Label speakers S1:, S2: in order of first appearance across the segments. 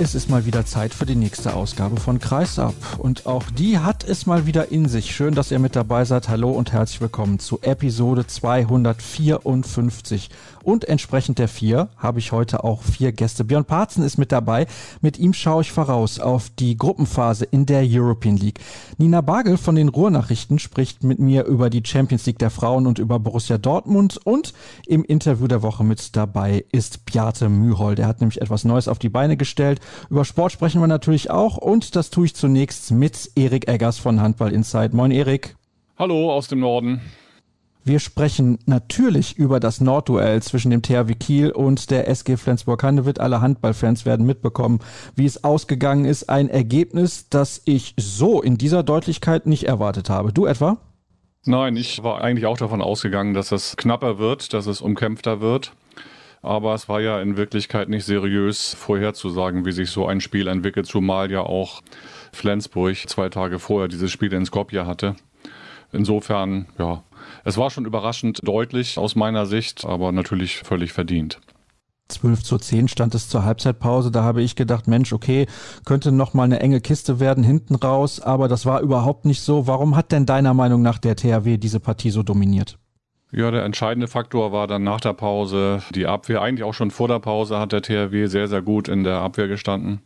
S1: Es ist mal wieder Zeit für die nächste Ausgabe von Kreisab. Und auch die hat es mal wieder in sich. Schön, dass ihr mit dabei seid. Hallo und herzlich willkommen zu Episode 254. Und entsprechend der vier habe ich heute auch vier Gäste. Björn Parzen ist mit dabei. Mit ihm schaue ich voraus auf die Gruppenphase in der European League. Nina Bagel von den Ruhrnachrichten spricht mit mir über die Champions League der Frauen und über Borussia Dortmund. Und im Interview der Woche mit dabei ist Bjarte Mühol. Der hat nämlich etwas Neues auf die Beine gestellt über Sport sprechen wir natürlich auch und das tue ich zunächst mit Erik Eggers von Handball Insight. Moin Erik.
S2: Hallo aus dem Norden.
S1: Wir sprechen natürlich über das Nordduell zwischen dem THW Kiel und der SG Flensburg-Handewitt. Alle Handballfans werden mitbekommen, wie es ausgegangen ist. Ein Ergebnis, das ich so in dieser Deutlichkeit nicht erwartet habe. Du etwa?
S2: Nein, ich war eigentlich auch davon ausgegangen, dass es knapper wird, dass es umkämpfter wird. Aber es war ja in Wirklichkeit nicht seriös vorherzusagen, wie sich so ein Spiel entwickelt, zumal ja auch Flensburg zwei Tage vorher dieses Spiel in Skopje hatte. Insofern, ja, es war schon überraschend deutlich aus meiner Sicht, aber natürlich völlig verdient.
S1: 12 zu 10 stand es zur Halbzeitpause. Da habe ich gedacht, Mensch, okay, könnte noch mal eine enge Kiste werden hinten raus, aber das war überhaupt nicht so. Warum hat denn deiner Meinung nach der THW diese Partie so dominiert?
S2: Ja, der entscheidende Faktor war dann nach der Pause die Abwehr. Eigentlich auch schon vor der Pause hat der THW sehr, sehr gut in der Abwehr gestanden,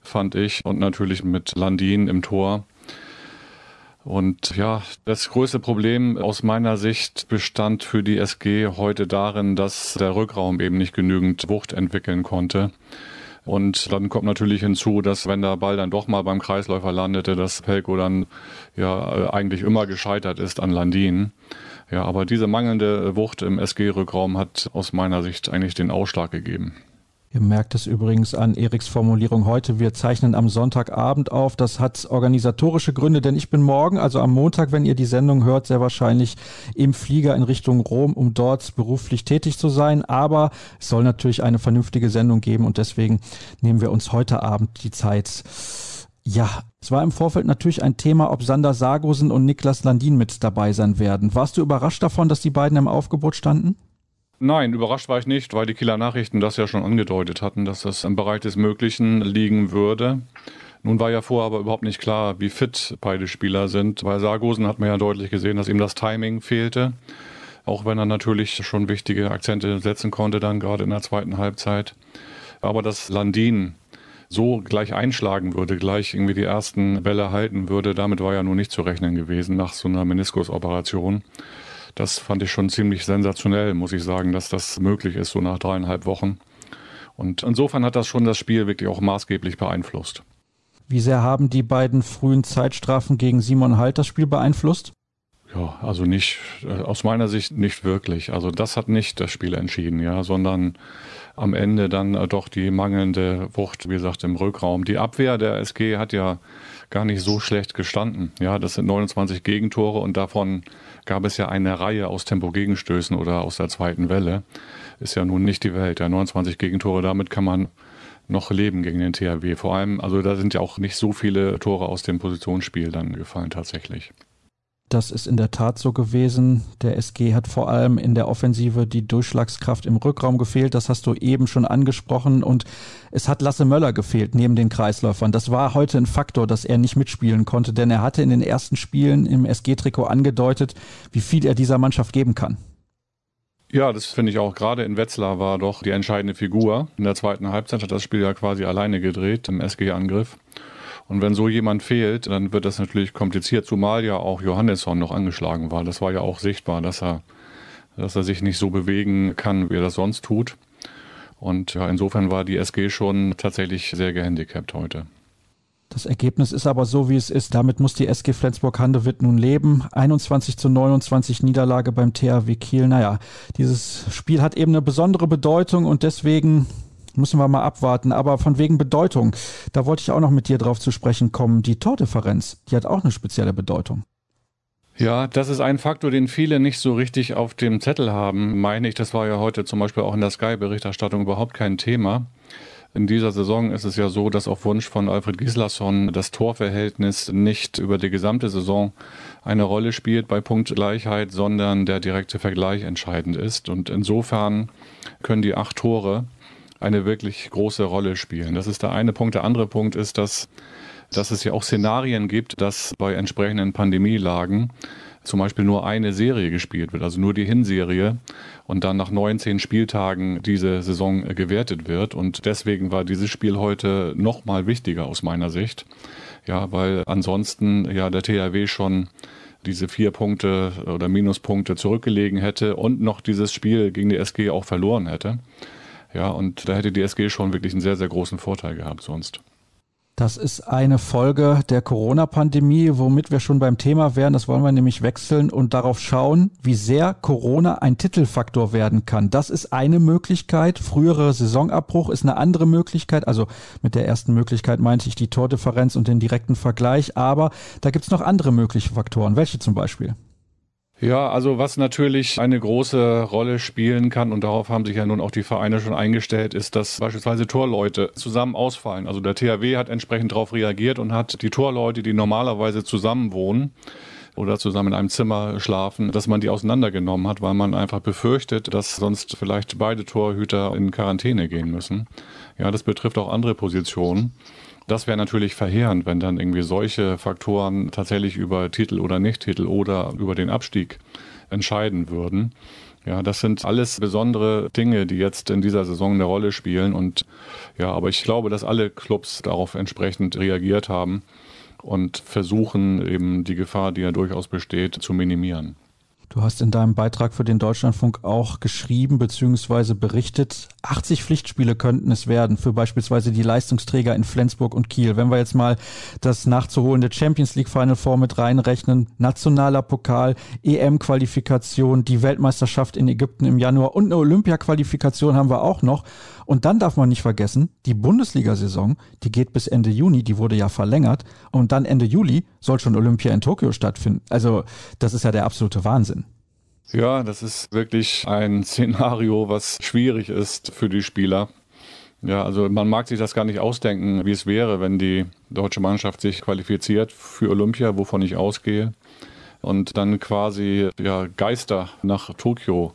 S2: fand ich. Und natürlich mit Landin im Tor. Und ja, das größte Problem aus meiner Sicht bestand für die SG heute darin, dass der Rückraum eben nicht genügend Wucht entwickeln konnte. Und dann kommt natürlich hinzu, dass wenn der Ball dann doch mal beim Kreisläufer landete, dass Pelko dann ja eigentlich immer gescheitert ist an Landin. Ja, aber diese mangelnde Wucht im SG-Rückraum hat aus meiner Sicht eigentlich den Ausschlag gegeben.
S1: Ihr merkt es übrigens an Eriks Formulierung heute. Wir zeichnen am Sonntagabend auf. Das hat organisatorische Gründe, denn ich bin morgen, also am Montag, wenn ihr die Sendung hört, sehr wahrscheinlich im Flieger in Richtung Rom, um dort beruflich tätig zu sein. Aber es soll natürlich eine vernünftige Sendung geben und deswegen nehmen wir uns heute Abend die Zeit. Ja, es war im Vorfeld natürlich ein Thema, ob Sander Sargosen und Niklas Landin mit dabei sein werden. Warst du überrascht davon, dass die beiden im Aufgebot standen?
S2: Nein, überrascht war ich nicht, weil die Kieler Nachrichten das ja schon angedeutet hatten, dass das im Bereich des Möglichen liegen würde. Nun war ja vorher aber überhaupt nicht klar, wie fit beide Spieler sind. Bei Sargosen hat man ja deutlich gesehen, dass ihm das Timing fehlte. Auch wenn er natürlich schon wichtige Akzente setzen konnte, dann gerade in der zweiten Halbzeit. Aber dass Landin so gleich einschlagen würde, gleich irgendwie die ersten Bälle halten würde, damit war ja nun nicht zu rechnen gewesen nach so einer Meniskusoperation. Das fand ich schon ziemlich sensationell, muss ich sagen, dass das möglich ist, so nach dreieinhalb Wochen. Und insofern hat das schon das Spiel wirklich auch maßgeblich beeinflusst.
S1: Wie sehr haben die beiden frühen Zeitstrafen gegen Simon Halt das Spiel beeinflusst?
S2: Ja, also nicht, äh, aus meiner Sicht nicht wirklich. Also das hat nicht das Spiel entschieden, ja, sondern am Ende dann äh, doch die mangelnde Wucht, wie gesagt, im Rückraum. Die Abwehr der SG hat ja gar nicht so schlecht gestanden. Ja, das sind 29 Gegentore und davon gab es ja eine Reihe aus Tempo-Gegenstößen oder aus der zweiten Welle. Ist ja nun nicht die Welt. Ja, 29 Gegentore, damit kann man noch leben gegen den THW. Vor allem, also da sind ja auch nicht so viele Tore aus dem Positionsspiel dann gefallen tatsächlich.
S1: Das ist in der Tat so gewesen. Der SG hat vor allem in der Offensive die Durchschlagskraft im Rückraum gefehlt. Das hast du eben schon angesprochen. Und es hat Lasse Möller gefehlt neben den Kreisläufern. Das war heute ein Faktor, dass er nicht mitspielen konnte, denn er hatte in den ersten Spielen im SG-Trikot angedeutet, wie viel er dieser Mannschaft geben kann.
S2: Ja, das finde ich auch. Gerade in Wetzlar war doch die entscheidende Figur. In der zweiten Halbzeit hat das Spiel ja quasi alleine gedreht im SG-Angriff. Und wenn so jemand fehlt, dann wird das natürlich kompliziert, zumal ja auch Johannesson noch angeschlagen war. Das war ja auch sichtbar, dass er, dass er sich nicht so bewegen kann, wie er das sonst tut. Und ja, insofern war die SG schon tatsächlich sehr gehandicapt heute.
S1: Das Ergebnis ist aber so, wie es ist. Damit muss die SG Flensburg-Handewitt nun leben. 21 zu 29 Niederlage beim THW Kiel. Naja, dieses Spiel hat eben eine besondere Bedeutung und deswegen Müssen wir mal abwarten. Aber von wegen Bedeutung, da wollte ich auch noch mit dir drauf zu sprechen kommen. Die Tordifferenz, die hat auch eine spezielle Bedeutung.
S2: Ja, das ist ein Faktor, den viele nicht so richtig auf dem Zettel haben, meine ich. Das war ja heute zum Beispiel auch in der Sky-Berichterstattung überhaupt kein Thema. In dieser Saison ist es ja so, dass auf Wunsch von Alfred Gislason das Torverhältnis nicht über die gesamte Saison eine Rolle spielt bei Punktgleichheit, sondern der direkte Vergleich entscheidend ist. Und insofern können die acht Tore eine wirklich große Rolle spielen. Das ist der eine Punkt. Der andere Punkt ist, dass, dass es ja auch Szenarien gibt, dass bei entsprechenden Pandemielagen zum Beispiel nur eine Serie gespielt wird, also nur die Hinserie und dann nach 19 Spieltagen diese Saison gewertet wird. Und deswegen war dieses Spiel heute noch mal wichtiger aus meiner Sicht. Ja, weil ansonsten ja der THW schon diese vier Punkte oder Minuspunkte zurückgelegen hätte und noch dieses Spiel gegen die SG auch verloren hätte. Ja, und da hätte die SG schon wirklich einen sehr, sehr großen Vorteil gehabt sonst.
S1: Das ist eine Folge der Corona-Pandemie, womit wir schon beim Thema wären. Das wollen wir nämlich wechseln und darauf schauen, wie sehr Corona ein Titelfaktor werden kann. Das ist eine Möglichkeit. Frühere Saisonabbruch ist eine andere Möglichkeit. Also mit der ersten Möglichkeit meinte ich die Tordifferenz und den direkten Vergleich. Aber da gibt es noch andere mögliche Faktoren. Welche zum Beispiel?
S2: Ja, also was natürlich eine große Rolle spielen kann, und darauf haben sich ja nun auch die Vereine schon eingestellt, ist, dass beispielsweise Torleute zusammen ausfallen. Also der THW hat entsprechend darauf reagiert und hat die Torleute, die normalerweise zusammen wohnen, oder zusammen in einem Zimmer schlafen, dass man die auseinandergenommen hat, weil man einfach befürchtet, dass sonst vielleicht beide Torhüter in Quarantäne gehen müssen. Ja, das betrifft auch andere Positionen. Das wäre natürlich verheerend, wenn dann irgendwie solche Faktoren tatsächlich über Titel oder Nicht-Titel oder über den Abstieg entscheiden würden. Ja, das sind alles besondere Dinge, die jetzt in dieser Saison eine Rolle spielen. Und ja, aber ich glaube, dass alle Clubs darauf entsprechend reagiert haben und versuchen eben die Gefahr, die ja durchaus besteht, zu minimieren.
S1: Du hast in deinem Beitrag für den Deutschlandfunk auch geschrieben bzw. berichtet, 80 Pflichtspiele könnten es werden für beispielsweise die Leistungsträger in Flensburg und Kiel. Wenn wir jetzt mal das nachzuholende Champions League Final Four mit reinrechnen, nationaler Pokal, EM-Qualifikation, die Weltmeisterschaft in Ägypten im Januar und eine Olympia-Qualifikation haben wir auch noch. Und dann darf man nicht vergessen, die Bundesliga-Saison, die geht bis Ende Juni, die wurde ja verlängert. Und dann Ende Juli soll schon Olympia in Tokio stattfinden. Also das ist ja der absolute Wahnsinn.
S2: Ja, das ist wirklich ein Szenario, was schwierig ist für die Spieler. Ja, also man mag sich das gar nicht ausdenken, wie es wäre, wenn die deutsche Mannschaft sich qualifiziert für Olympia, wovon ich ausgehe, und dann quasi ja, Geister nach Tokio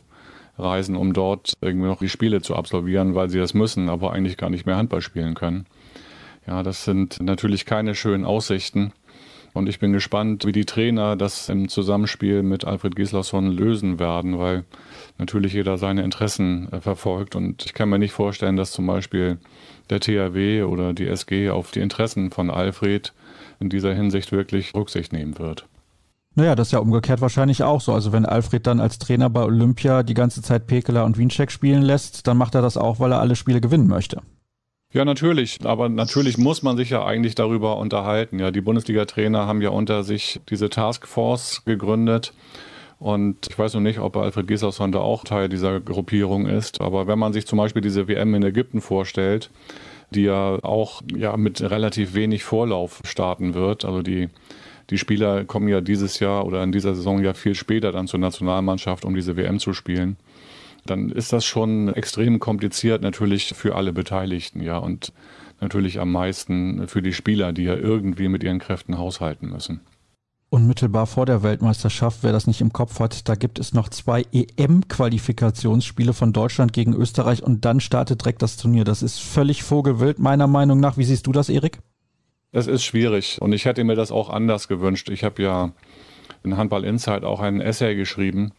S2: reisen, um dort irgendwie noch die Spiele zu absolvieren, weil sie das müssen, aber eigentlich gar nicht mehr Handball spielen können. Ja, das sind natürlich keine schönen Aussichten. Und ich bin gespannt, wie die Trainer das im Zusammenspiel mit Alfred Gislason lösen werden, weil natürlich jeder seine Interessen äh, verfolgt. Und ich kann mir nicht vorstellen, dass zum Beispiel der THW oder die SG auf die Interessen von Alfred in dieser Hinsicht wirklich Rücksicht nehmen wird.
S1: Naja, das ist ja umgekehrt wahrscheinlich auch so. Also wenn Alfred dann als Trainer bei Olympia die ganze Zeit Pekela und Wiencheck spielen lässt, dann macht er das auch, weil er alle Spiele gewinnen möchte.
S2: Ja, natürlich. Aber natürlich muss man sich ja eigentlich darüber unterhalten. Ja, die Bundesliga-Trainer haben ja unter sich diese Taskforce gegründet. Und ich weiß noch nicht, ob Alfred Gislason da auch Teil dieser Gruppierung ist. Aber wenn man sich zum Beispiel diese WM in Ägypten vorstellt, die ja auch ja, mit relativ wenig Vorlauf starten wird, also die die Spieler kommen ja dieses Jahr oder in dieser Saison ja viel später dann zur Nationalmannschaft, um diese WM zu spielen. Dann ist das schon extrem kompliziert natürlich für alle Beteiligten, ja, und natürlich am meisten für die Spieler, die ja irgendwie mit ihren Kräften haushalten müssen.
S1: Unmittelbar vor der Weltmeisterschaft, wer das nicht im Kopf hat, da gibt es noch zwei EM-Qualifikationsspiele von Deutschland gegen Österreich und dann startet direkt das Turnier. Das ist völlig vogelwild, meiner Meinung nach. Wie siehst du das, Erik?
S2: Es ist schwierig und ich hätte mir das auch anders gewünscht. Ich habe ja in Handball Insight auch einen Essay geschrieben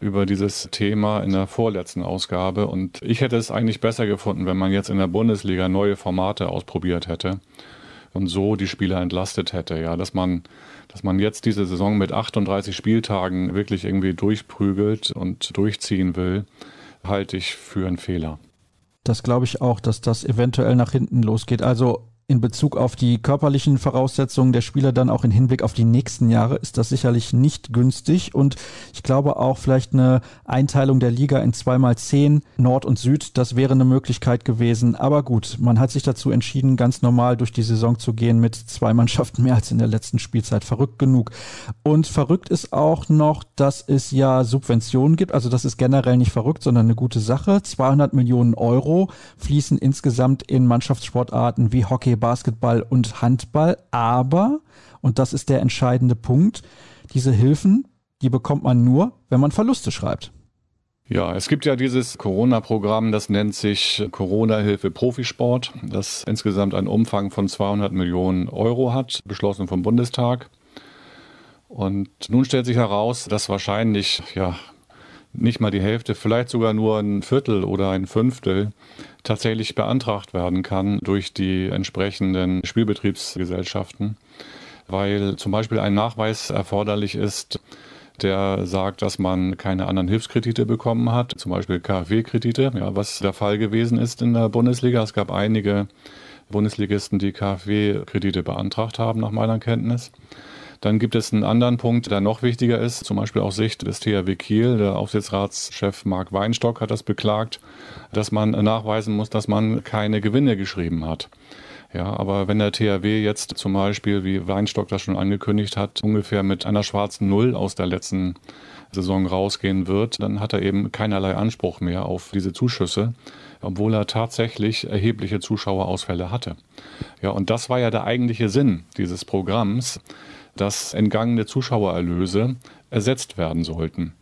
S2: über dieses Thema in der vorletzten Ausgabe und ich hätte es eigentlich besser gefunden, wenn man jetzt in der Bundesliga neue Formate ausprobiert hätte und so die Spieler entlastet hätte, ja, dass man dass man jetzt diese Saison mit 38 Spieltagen wirklich irgendwie durchprügelt und durchziehen will, halte ich für einen Fehler.
S1: Das glaube ich auch, dass das eventuell nach hinten losgeht. Also in Bezug auf die körperlichen Voraussetzungen der Spieler dann auch in Hinblick auf die nächsten Jahre ist das sicherlich nicht günstig und ich glaube auch vielleicht eine Einteilung der Liga in zweimal zehn Nord und Süd, das wäre eine Möglichkeit gewesen. Aber gut, man hat sich dazu entschieden, ganz normal durch die Saison zu gehen mit zwei Mannschaften mehr als in der letzten Spielzeit. Verrückt genug. Und verrückt ist auch noch, dass es ja Subventionen gibt. Also das ist generell nicht verrückt, sondern eine gute Sache. 200 Millionen Euro fließen insgesamt in Mannschaftssportarten wie Hockey, Basketball und Handball. Aber, und das ist der entscheidende Punkt, diese Hilfen, die bekommt man nur, wenn man Verluste schreibt.
S2: Ja, es gibt ja dieses Corona-Programm, das nennt sich Corona-Hilfe Profisport, das insgesamt einen Umfang von 200 Millionen Euro hat, beschlossen vom Bundestag. Und nun stellt sich heraus, dass wahrscheinlich ja nicht mal die Hälfte, vielleicht sogar nur ein Viertel oder ein Fünftel tatsächlich beantragt werden kann durch die entsprechenden Spielbetriebsgesellschaften, weil zum Beispiel ein Nachweis erforderlich ist, der sagt, dass man keine anderen Hilfskredite bekommen hat, zum Beispiel KfW-Kredite, ja, was der Fall gewesen ist in der Bundesliga. Es gab einige Bundesligisten, die KfW-Kredite beantragt haben, nach meiner Kenntnis. Dann gibt es einen anderen Punkt, der noch wichtiger ist, zum Beispiel aus Sicht des THW Kiel. Der Aufsichtsratschef Marc Weinstock hat das beklagt, dass man nachweisen muss, dass man keine Gewinne geschrieben hat. Ja, aber wenn der THW jetzt zum Beispiel, wie Weinstock das schon angekündigt hat, ungefähr mit einer schwarzen Null aus der letzten Saison rausgehen wird, dann hat er eben keinerlei Anspruch mehr auf diese Zuschüsse, obwohl er tatsächlich erhebliche Zuschauerausfälle hatte. Ja, und das war ja der eigentliche Sinn dieses Programms, dass entgangene Zuschauererlöse ersetzt werden sollten.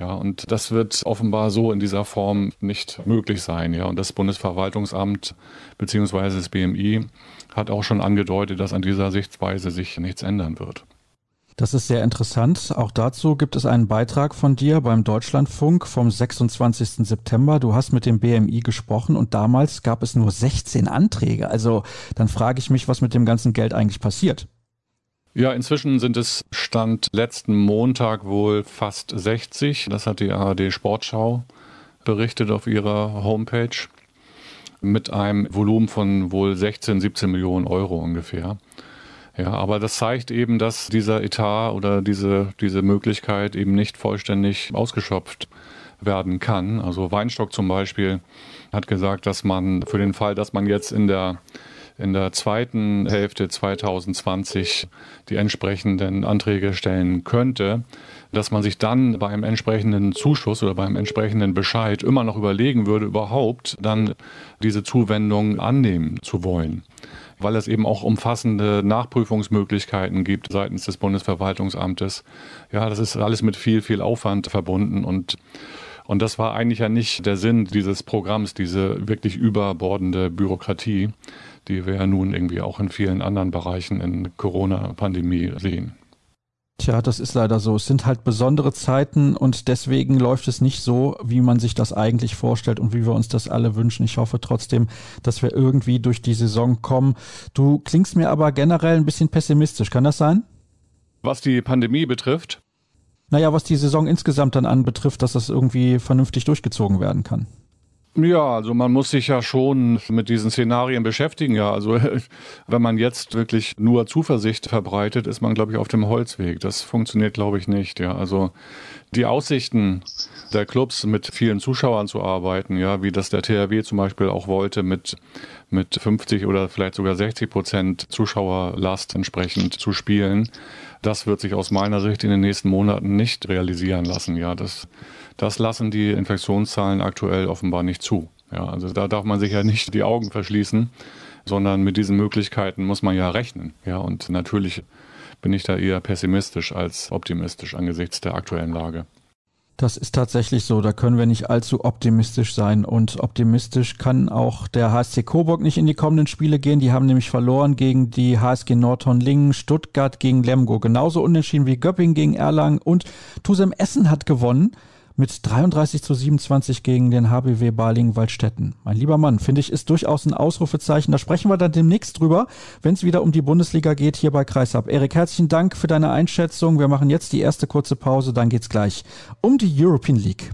S2: Ja, und das wird offenbar so in dieser Form nicht möglich sein. Ja, und das Bundesverwaltungsamt bzw. das BMI hat auch schon angedeutet, dass an dieser Sichtweise sich nichts ändern wird.
S1: Das ist sehr interessant. Auch dazu gibt es einen Beitrag von dir beim Deutschlandfunk vom 26. September. Du hast mit dem BMI gesprochen und damals gab es nur 16 Anträge. Also dann frage ich mich, was mit dem ganzen Geld eigentlich passiert.
S2: Ja, inzwischen sind es Stand letzten Montag wohl fast 60. Das hat die ARD Sportschau berichtet auf ihrer Homepage mit einem Volumen von wohl 16, 17 Millionen Euro ungefähr. Ja, aber das zeigt eben, dass dieser Etat oder diese, diese Möglichkeit eben nicht vollständig ausgeschöpft werden kann. Also Weinstock zum Beispiel hat gesagt, dass man für den Fall, dass man jetzt in der in der zweiten Hälfte 2020 die entsprechenden Anträge stellen könnte, dass man sich dann beim entsprechenden Zuschuss oder beim entsprechenden Bescheid immer noch überlegen würde, überhaupt dann diese Zuwendung annehmen zu wollen weil es eben auch umfassende Nachprüfungsmöglichkeiten gibt seitens des Bundesverwaltungsamtes. Ja, das ist alles mit viel, viel Aufwand verbunden und und das war eigentlich ja nicht der Sinn dieses Programms, diese wirklich überbordende Bürokratie die wir ja nun irgendwie auch in vielen anderen Bereichen in Corona-Pandemie sehen.
S1: Tja, das ist leider so. Es sind halt besondere Zeiten und deswegen läuft es nicht so, wie man sich das eigentlich vorstellt und wie wir uns das alle wünschen. Ich hoffe trotzdem, dass wir irgendwie durch die Saison kommen. Du klingst mir aber generell ein bisschen pessimistisch. Kann das sein?
S2: Was die Pandemie betrifft?
S1: Naja, was die Saison insgesamt dann anbetrifft, dass das irgendwie vernünftig durchgezogen werden kann.
S2: Ja, also man muss sich ja schon mit diesen Szenarien beschäftigen. Ja, also wenn man jetzt wirklich nur Zuversicht verbreitet, ist man, glaube ich, auf dem Holzweg. Das funktioniert, glaube ich, nicht. Ja, also die Aussichten der Clubs mit vielen Zuschauern zu arbeiten, ja, wie das der THW zum Beispiel auch wollte, mit, mit 50 oder vielleicht sogar 60 Prozent Zuschauerlast entsprechend zu spielen, das wird sich aus meiner Sicht in den nächsten Monaten nicht realisieren lassen. Ja, das das lassen die Infektionszahlen aktuell offenbar nicht zu. Ja, also da darf man sich ja nicht die Augen verschließen, sondern mit diesen Möglichkeiten muss man ja rechnen. Ja, und natürlich bin ich da eher pessimistisch als optimistisch angesichts der aktuellen Lage.
S1: Das ist tatsächlich so, da können wir nicht allzu optimistisch sein. Und optimistisch kann auch der HSC Coburg nicht in die kommenden Spiele gehen. Die haben nämlich verloren gegen die HSG Nordhorn-Lingen, Stuttgart gegen Lemgo. Genauso unentschieden wie Göpping gegen Erlangen und Tusem Essen hat gewonnen mit 33 zu 27 gegen den HBW Balingen-Waldstätten. Mein lieber Mann, finde ich, ist durchaus ein Ausrufezeichen. Da sprechen wir dann demnächst drüber, wenn es wieder um die Bundesliga geht, hier bei Kreisab. Erik, herzlichen Dank für deine Einschätzung. Wir machen jetzt die erste kurze Pause, dann geht's gleich um die European League.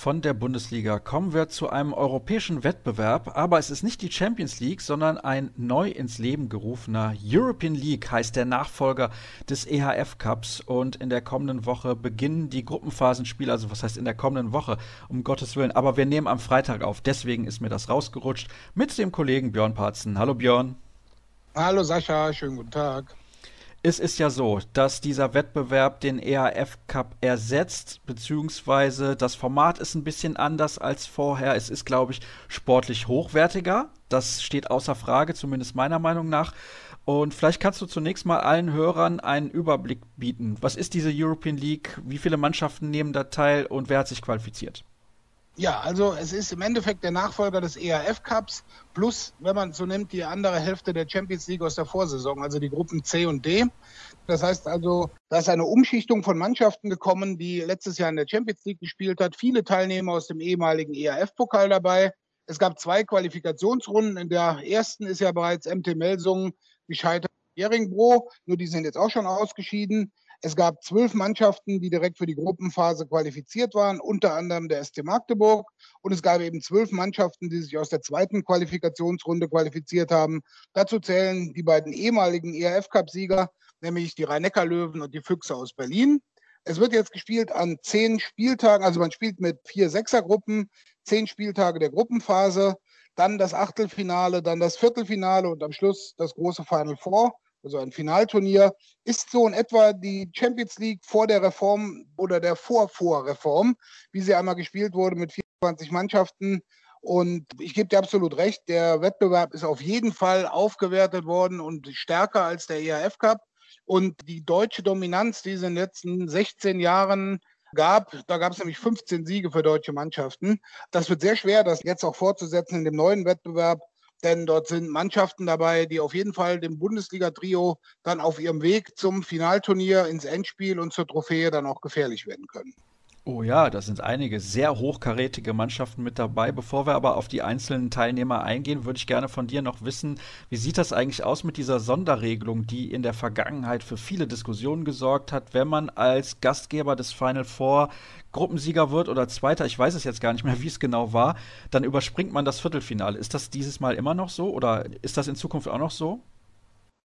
S1: Von der Bundesliga. Kommen wir zu einem europäischen Wettbewerb, aber es ist nicht die Champions League, sondern ein neu ins Leben gerufener European League heißt der Nachfolger des EHF Cups. Und in der kommenden Woche beginnen die Gruppenphasenspiele, also was heißt in der kommenden Woche, um Gottes Willen, aber wir nehmen am Freitag auf, deswegen ist mir das rausgerutscht mit dem Kollegen Björn Parzen. Hallo Björn.
S3: Hallo Sascha, schönen guten Tag.
S1: Es ist ja so, dass dieser Wettbewerb den EAF Cup ersetzt, beziehungsweise das Format ist ein bisschen anders als vorher. Es ist, glaube ich, sportlich hochwertiger. Das steht außer Frage, zumindest meiner Meinung nach. Und vielleicht kannst du zunächst mal allen Hörern einen Überblick bieten. Was ist diese European League? Wie viele Mannschaften nehmen da teil und wer hat sich qualifiziert?
S3: Ja, also es ist im Endeffekt der Nachfolger des EAF Cups plus, wenn man so nimmt, die andere Hälfte der Champions League aus der Vorsaison, also die Gruppen C und D. Das heißt also, da ist eine Umschichtung von Mannschaften gekommen, die letztes Jahr in der Champions League gespielt hat. Viele Teilnehmer aus dem ehemaligen EAF-Pokal dabei. Es gab zwei Qualifikationsrunden. In der ersten ist ja bereits MT Melsungen gescheitert. Jeringbro, nur die sind jetzt auch schon ausgeschieden. Es gab zwölf Mannschaften, die direkt für die Gruppenphase qualifiziert waren, unter anderem der ST Magdeburg. Und es gab eben zwölf Mannschaften, die sich aus der zweiten Qualifikationsrunde qualifiziert haben. Dazu zählen die beiden ehemaligen ERF-Cup-Sieger, nämlich die Rhein-Neckar-Löwen und die Füchse aus Berlin. Es wird jetzt gespielt an zehn Spieltagen, also man spielt mit vier Sechsergruppen, zehn Spieltage der Gruppenphase, dann das Achtelfinale, dann das Viertelfinale und am Schluss das große Final Four also ein Finalturnier, ist so in etwa die Champions League vor der Reform oder der Vorvorreform, wie sie einmal gespielt wurde mit 24 Mannschaften. Und ich gebe dir absolut recht, der Wettbewerb ist auf jeden Fall aufgewertet worden und stärker als der ERF Cup. Und die deutsche Dominanz, die es in den letzten 16 Jahren gab. Da gab es nämlich 15 Siege für deutsche Mannschaften. Das wird sehr schwer, das jetzt auch fortzusetzen in dem neuen Wettbewerb denn dort sind Mannschaften dabei, die auf jeden Fall dem Bundesliga-Trio dann auf ihrem Weg zum Finalturnier ins Endspiel und zur Trophäe dann auch gefährlich werden können.
S1: Oh ja, da sind einige sehr hochkarätige Mannschaften mit dabei. Bevor wir aber auf die einzelnen Teilnehmer eingehen, würde ich gerne von dir noch wissen, wie sieht das eigentlich aus mit dieser Sonderregelung, die in der Vergangenheit für viele Diskussionen gesorgt hat, wenn man als Gastgeber des Final Four Gruppensieger wird oder Zweiter, ich weiß es jetzt gar nicht mehr, wie es genau war, dann überspringt man das Viertelfinale. Ist das dieses Mal immer noch so oder ist das in Zukunft auch noch so?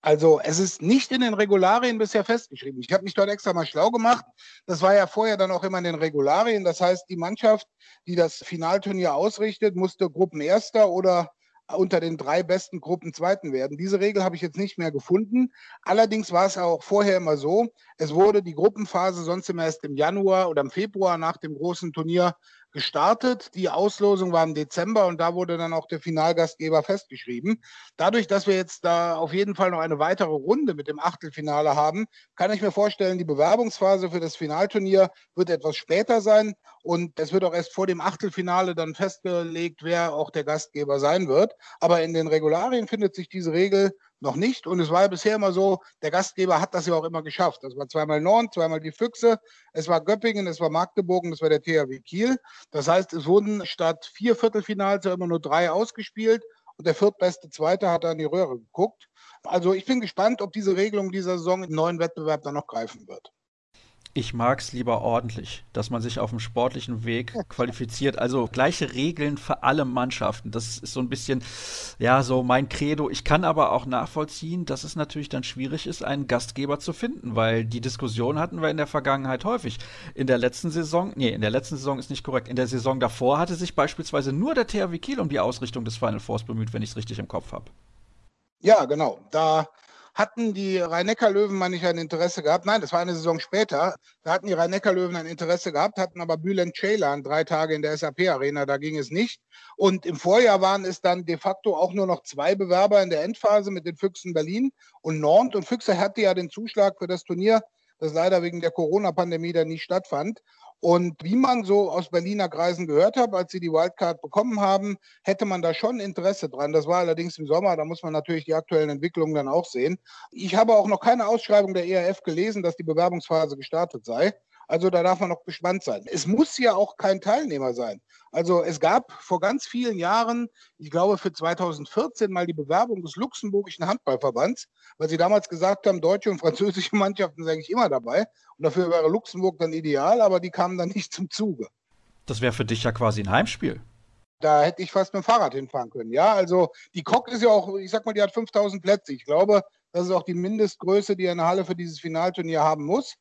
S3: Also es ist nicht in den Regularien bisher festgeschrieben. Ich habe mich dort extra mal schlau gemacht. Das war ja vorher dann auch immer in den Regularien. Das heißt, die Mannschaft, die das Finalturnier ausrichtet, musste Gruppenerster oder unter den drei besten Gruppen Zweiten werden. Diese Regel habe ich jetzt nicht mehr gefunden. Allerdings war es auch vorher immer so, es wurde die Gruppenphase sonst immer erst im Januar oder im Februar nach dem großen Turnier gestartet. Die Auslosung war im Dezember und da wurde dann auch der Finalgastgeber festgeschrieben. Dadurch, dass wir jetzt da auf jeden Fall noch eine weitere Runde mit dem Achtelfinale haben, kann ich mir vorstellen, die Bewerbungsphase für das Finalturnier wird etwas später sein und es wird auch erst vor dem Achtelfinale dann festgelegt, wer auch der Gastgeber sein wird. Aber in den Regularien findet sich diese Regel noch nicht. Und es war ja bisher immer so, der Gastgeber hat das ja auch immer geschafft. Das war zweimal Nord, zweimal die Füchse, es war Göppingen, es war Magdeburg und es war der THW Kiel. Das heißt, es wurden statt vier Viertelfinals ja immer nur drei ausgespielt und der viertbeste Zweite hat an die Röhre geguckt. Also ich bin gespannt, ob diese Regelung dieser Saison im neuen Wettbewerb dann noch greifen wird
S1: ich mag es lieber ordentlich, dass man sich auf dem sportlichen Weg qualifiziert. Also gleiche Regeln für alle Mannschaften. Das ist so ein bisschen, ja, so mein Credo. Ich kann aber auch nachvollziehen, dass es natürlich dann schwierig ist, einen Gastgeber zu finden, weil die Diskussion hatten wir in der Vergangenheit häufig. In der letzten Saison, nee, in der letzten Saison ist nicht korrekt. In der Saison davor hatte sich beispielsweise nur der THW Kiel um die Ausrichtung des Final Fours bemüht, wenn ich es richtig im Kopf habe.
S3: Ja, genau. Da hatten die Rhein-Neckar-Löwen mal nicht ein Interesse gehabt. Nein, das war eine Saison später. Da hatten die Rhein-Neckar-Löwen ein Interesse gehabt, hatten aber Bülent Ceylan drei Tage in der SAP-Arena. Da ging es nicht. Und im Vorjahr waren es dann de facto auch nur noch zwei Bewerber in der Endphase mit den Füchsen Berlin und Nantes. Und Füchse hatte ja den Zuschlag für das Turnier, das leider wegen der Corona-Pandemie dann nicht stattfand. Und wie man so aus Berliner Kreisen gehört hat, als sie die Wildcard bekommen haben, hätte man da schon Interesse dran. Das war allerdings im Sommer, da muss man natürlich die aktuellen Entwicklungen dann auch sehen. Ich habe auch noch keine Ausschreibung der ERF gelesen, dass die Bewerbungsphase gestartet sei. Also da darf man noch gespannt sein. Es muss ja auch kein Teilnehmer sein. Also es gab vor ganz vielen Jahren, ich glaube für 2014 mal die Bewerbung des luxemburgischen Handballverbands, weil sie damals gesagt haben, deutsche und französische Mannschaften sind eigentlich immer dabei. Und dafür wäre Luxemburg dann ideal, aber die kamen dann nicht zum Zuge.
S1: Das wäre für dich ja quasi ein Heimspiel.
S3: Da hätte ich fast mit dem Fahrrad hinfahren können. Ja, also die Kok ist ja auch, ich sag mal, die hat 5000 Plätze. Ich glaube, das ist auch die Mindestgröße, die eine Halle für dieses Finalturnier haben muss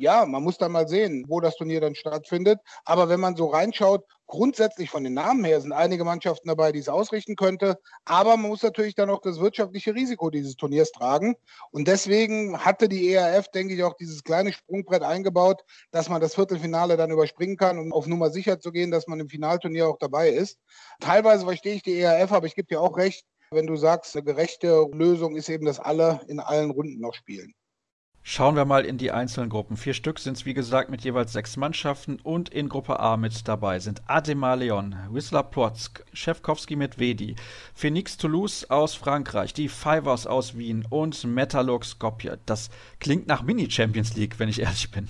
S3: ja, man muss dann mal sehen, wo das Turnier dann stattfindet. Aber wenn man so reinschaut, grundsätzlich von den Namen her sind einige Mannschaften dabei, die es ausrichten könnte. Aber man muss natürlich dann auch das wirtschaftliche Risiko dieses Turniers tragen. Und deswegen hatte die ERF, denke ich, auch dieses kleine Sprungbrett eingebaut, dass man das Viertelfinale dann überspringen kann, um auf Nummer sicher zu gehen, dass man im Finalturnier auch dabei ist. Teilweise verstehe ich die ERF, aber ich gebe dir auch recht, wenn du sagst, eine gerechte Lösung ist eben, dass alle in allen Runden noch spielen.
S1: Schauen wir mal in die einzelnen Gruppen. Vier Stück sind es, wie gesagt, mit jeweils sechs Mannschaften und in Gruppe A mit dabei sind Ademar Leon, Whistler Plotzk, Schewkowski Medvedi, Phoenix Toulouse aus Frankreich, die Fivers aus Wien und Metalurg Skopje. Das klingt nach Mini-Champions League, wenn ich ehrlich bin.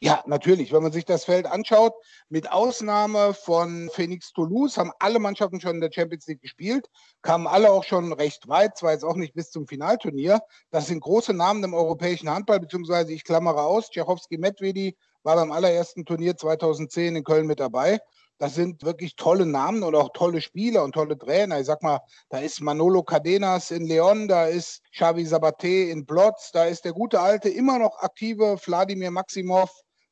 S3: Ja, natürlich. Wenn man sich das Feld anschaut, mit Ausnahme von Phoenix Toulouse haben alle Mannschaften schon in der Champions League gespielt, kamen alle auch schon recht weit, zwar jetzt auch nicht bis zum Finalturnier. Das sind große Namen im europäischen Handball, beziehungsweise ich klammere aus, Tschechowski Medvedi war beim allerersten Turnier 2010 in Köln mit dabei. Das sind wirklich tolle Namen und auch tolle Spieler und tolle Trainer. Ich sag mal, da ist Manolo Cadenas in Leon, da ist Xavi Sabate in Blotz, da ist der gute alte, immer noch aktive Wladimir Maximov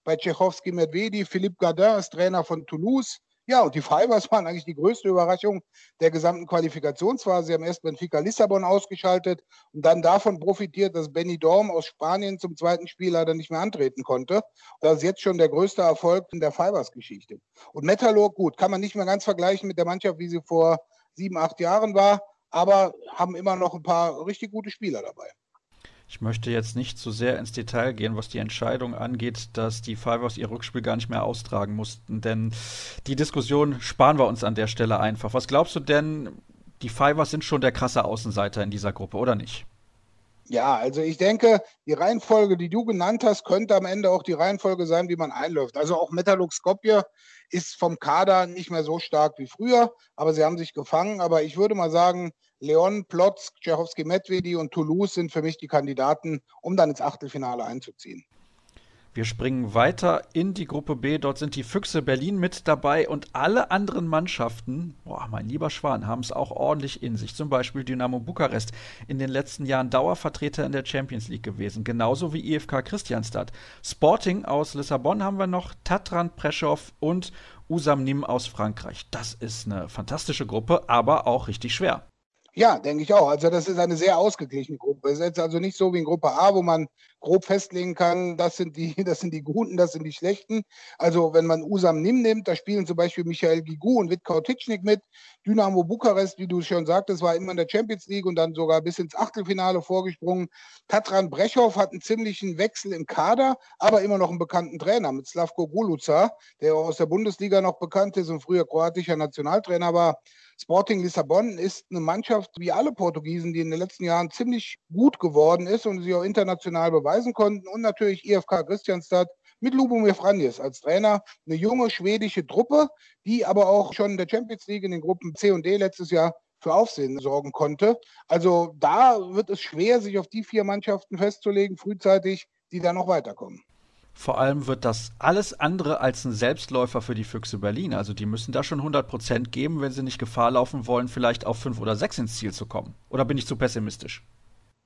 S3: bei Tschechowski Medvedi, Philippe Gardin ist Trainer von Toulouse. Ja, und die Fibers waren eigentlich die größte Überraschung der gesamten Qualifikationsphase. Sie haben erst Benfica Lissabon ausgeschaltet und dann davon profitiert, dass Benny Dorm aus Spanien zum zweiten Spiel leider nicht mehr antreten konnte. Das ist jetzt schon der größte Erfolg in der Fibers-Geschichte. Und Metallurg, gut, kann man nicht mehr ganz vergleichen mit der Mannschaft, wie sie vor sieben, acht Jahren war, aber haben immer noch ein paar richtig gute Spieler dabei.
S1: Ich möchte jetzt nicht zu sehr ins Detail gehen, was die Entscheidung angeht, dass die Fivers ihr Rückspiel gar nicht mehr austragen mussten, denn die Diskussion sparen wir uns an der Stelle einfach. Was glaubst du denn, die Fivers sind schon der krasse Außenseiter in dieser Gruppe, oder nicht?
S3: Ja, also ich denke, die Reihenfolge, die du genannt hast, könnte am Ende auch die Reihenfolge sein, wie man einläuft. Also auch Metallurg Skopje ist vom Kader nicht mehr so stark wie früher, aber sie haben sich gefangen. Aber ich würde mal sagen, Leon, Plotz, Tschechowski, Medvedi und Toulouse sind für mich die Kandidaten, um dann ins Achtelfinale einzuziehen.
S1: Wir springen weiter in die Gruppe B. Dort sind die Füchse Berlin mit dabei und alle anderen Mannschaften, boah, mein lieber Schwan, haben es auch ordentlich in sich. Zum Beispiel Dynamo Bukarest, in den letzten Jahren Dauervertreter in der Champions League gewesen, genauso wie IFK Christianstadt. Sporting aus Lissabon haben wir noch, Tatran Preschow und Usam Nim aus Frankreich. Das ist eine fantastische Gruppe, aber auch richtig schwer.
S3: Ja, denke ich auch. Also das ist eine sehr ausgeglichene Gruppe. Es ist also nicht so wie in Gruppe A, wo man grob festlegen kann, das sind die, das sind die Guten, das sind die Schlechten. Also wenn man Usam Nim nimmt, da spielen zum Beispiel Michael Gigu und Witkau Titschnik mit. Dynamo Bukarest, wie du schon sagtest, war immer in der Champions League und dann sogar bis ins Achtelfinale vorgesprungen. Tatran Brechow hat einen ziemlichen Wechsel im Kader, aber immer noch einen bekannten Trainer mit Slavko Guluca, der aus der Bundesliga noch bekannt ist und früher kroatischer Nationaltrainer war. Sporting Lissabon ist eine Mannschaft wie alle Portugiesen, die in den letzten Jahren ziemlich gut geworden ist und sie auch international beweisen konnten. Und natürlich IFK Christianstadt mit Lubomir Franjes als Trainer. Eine junge schwedische Truppe, die aber auch schon in der Champions League in den Gruppen C und D letztes Jahr für Aufsehen sorgen konnte. Also da wird es schwer, sich auf die vier Mannschaften festzulegen, frühzeitig, die da noch weiterkommen.
S1: Vor allem wird das alles andere als ein Selbstläufer für die Füchse Berlin. Also die müssen da schon 100 Prozent geben, wenn sie nicht Gefahr laufen wollen, vielleicht auf fünf oder sechs ins Ziel zu kommen. Oder bin ich zu pessimistisch?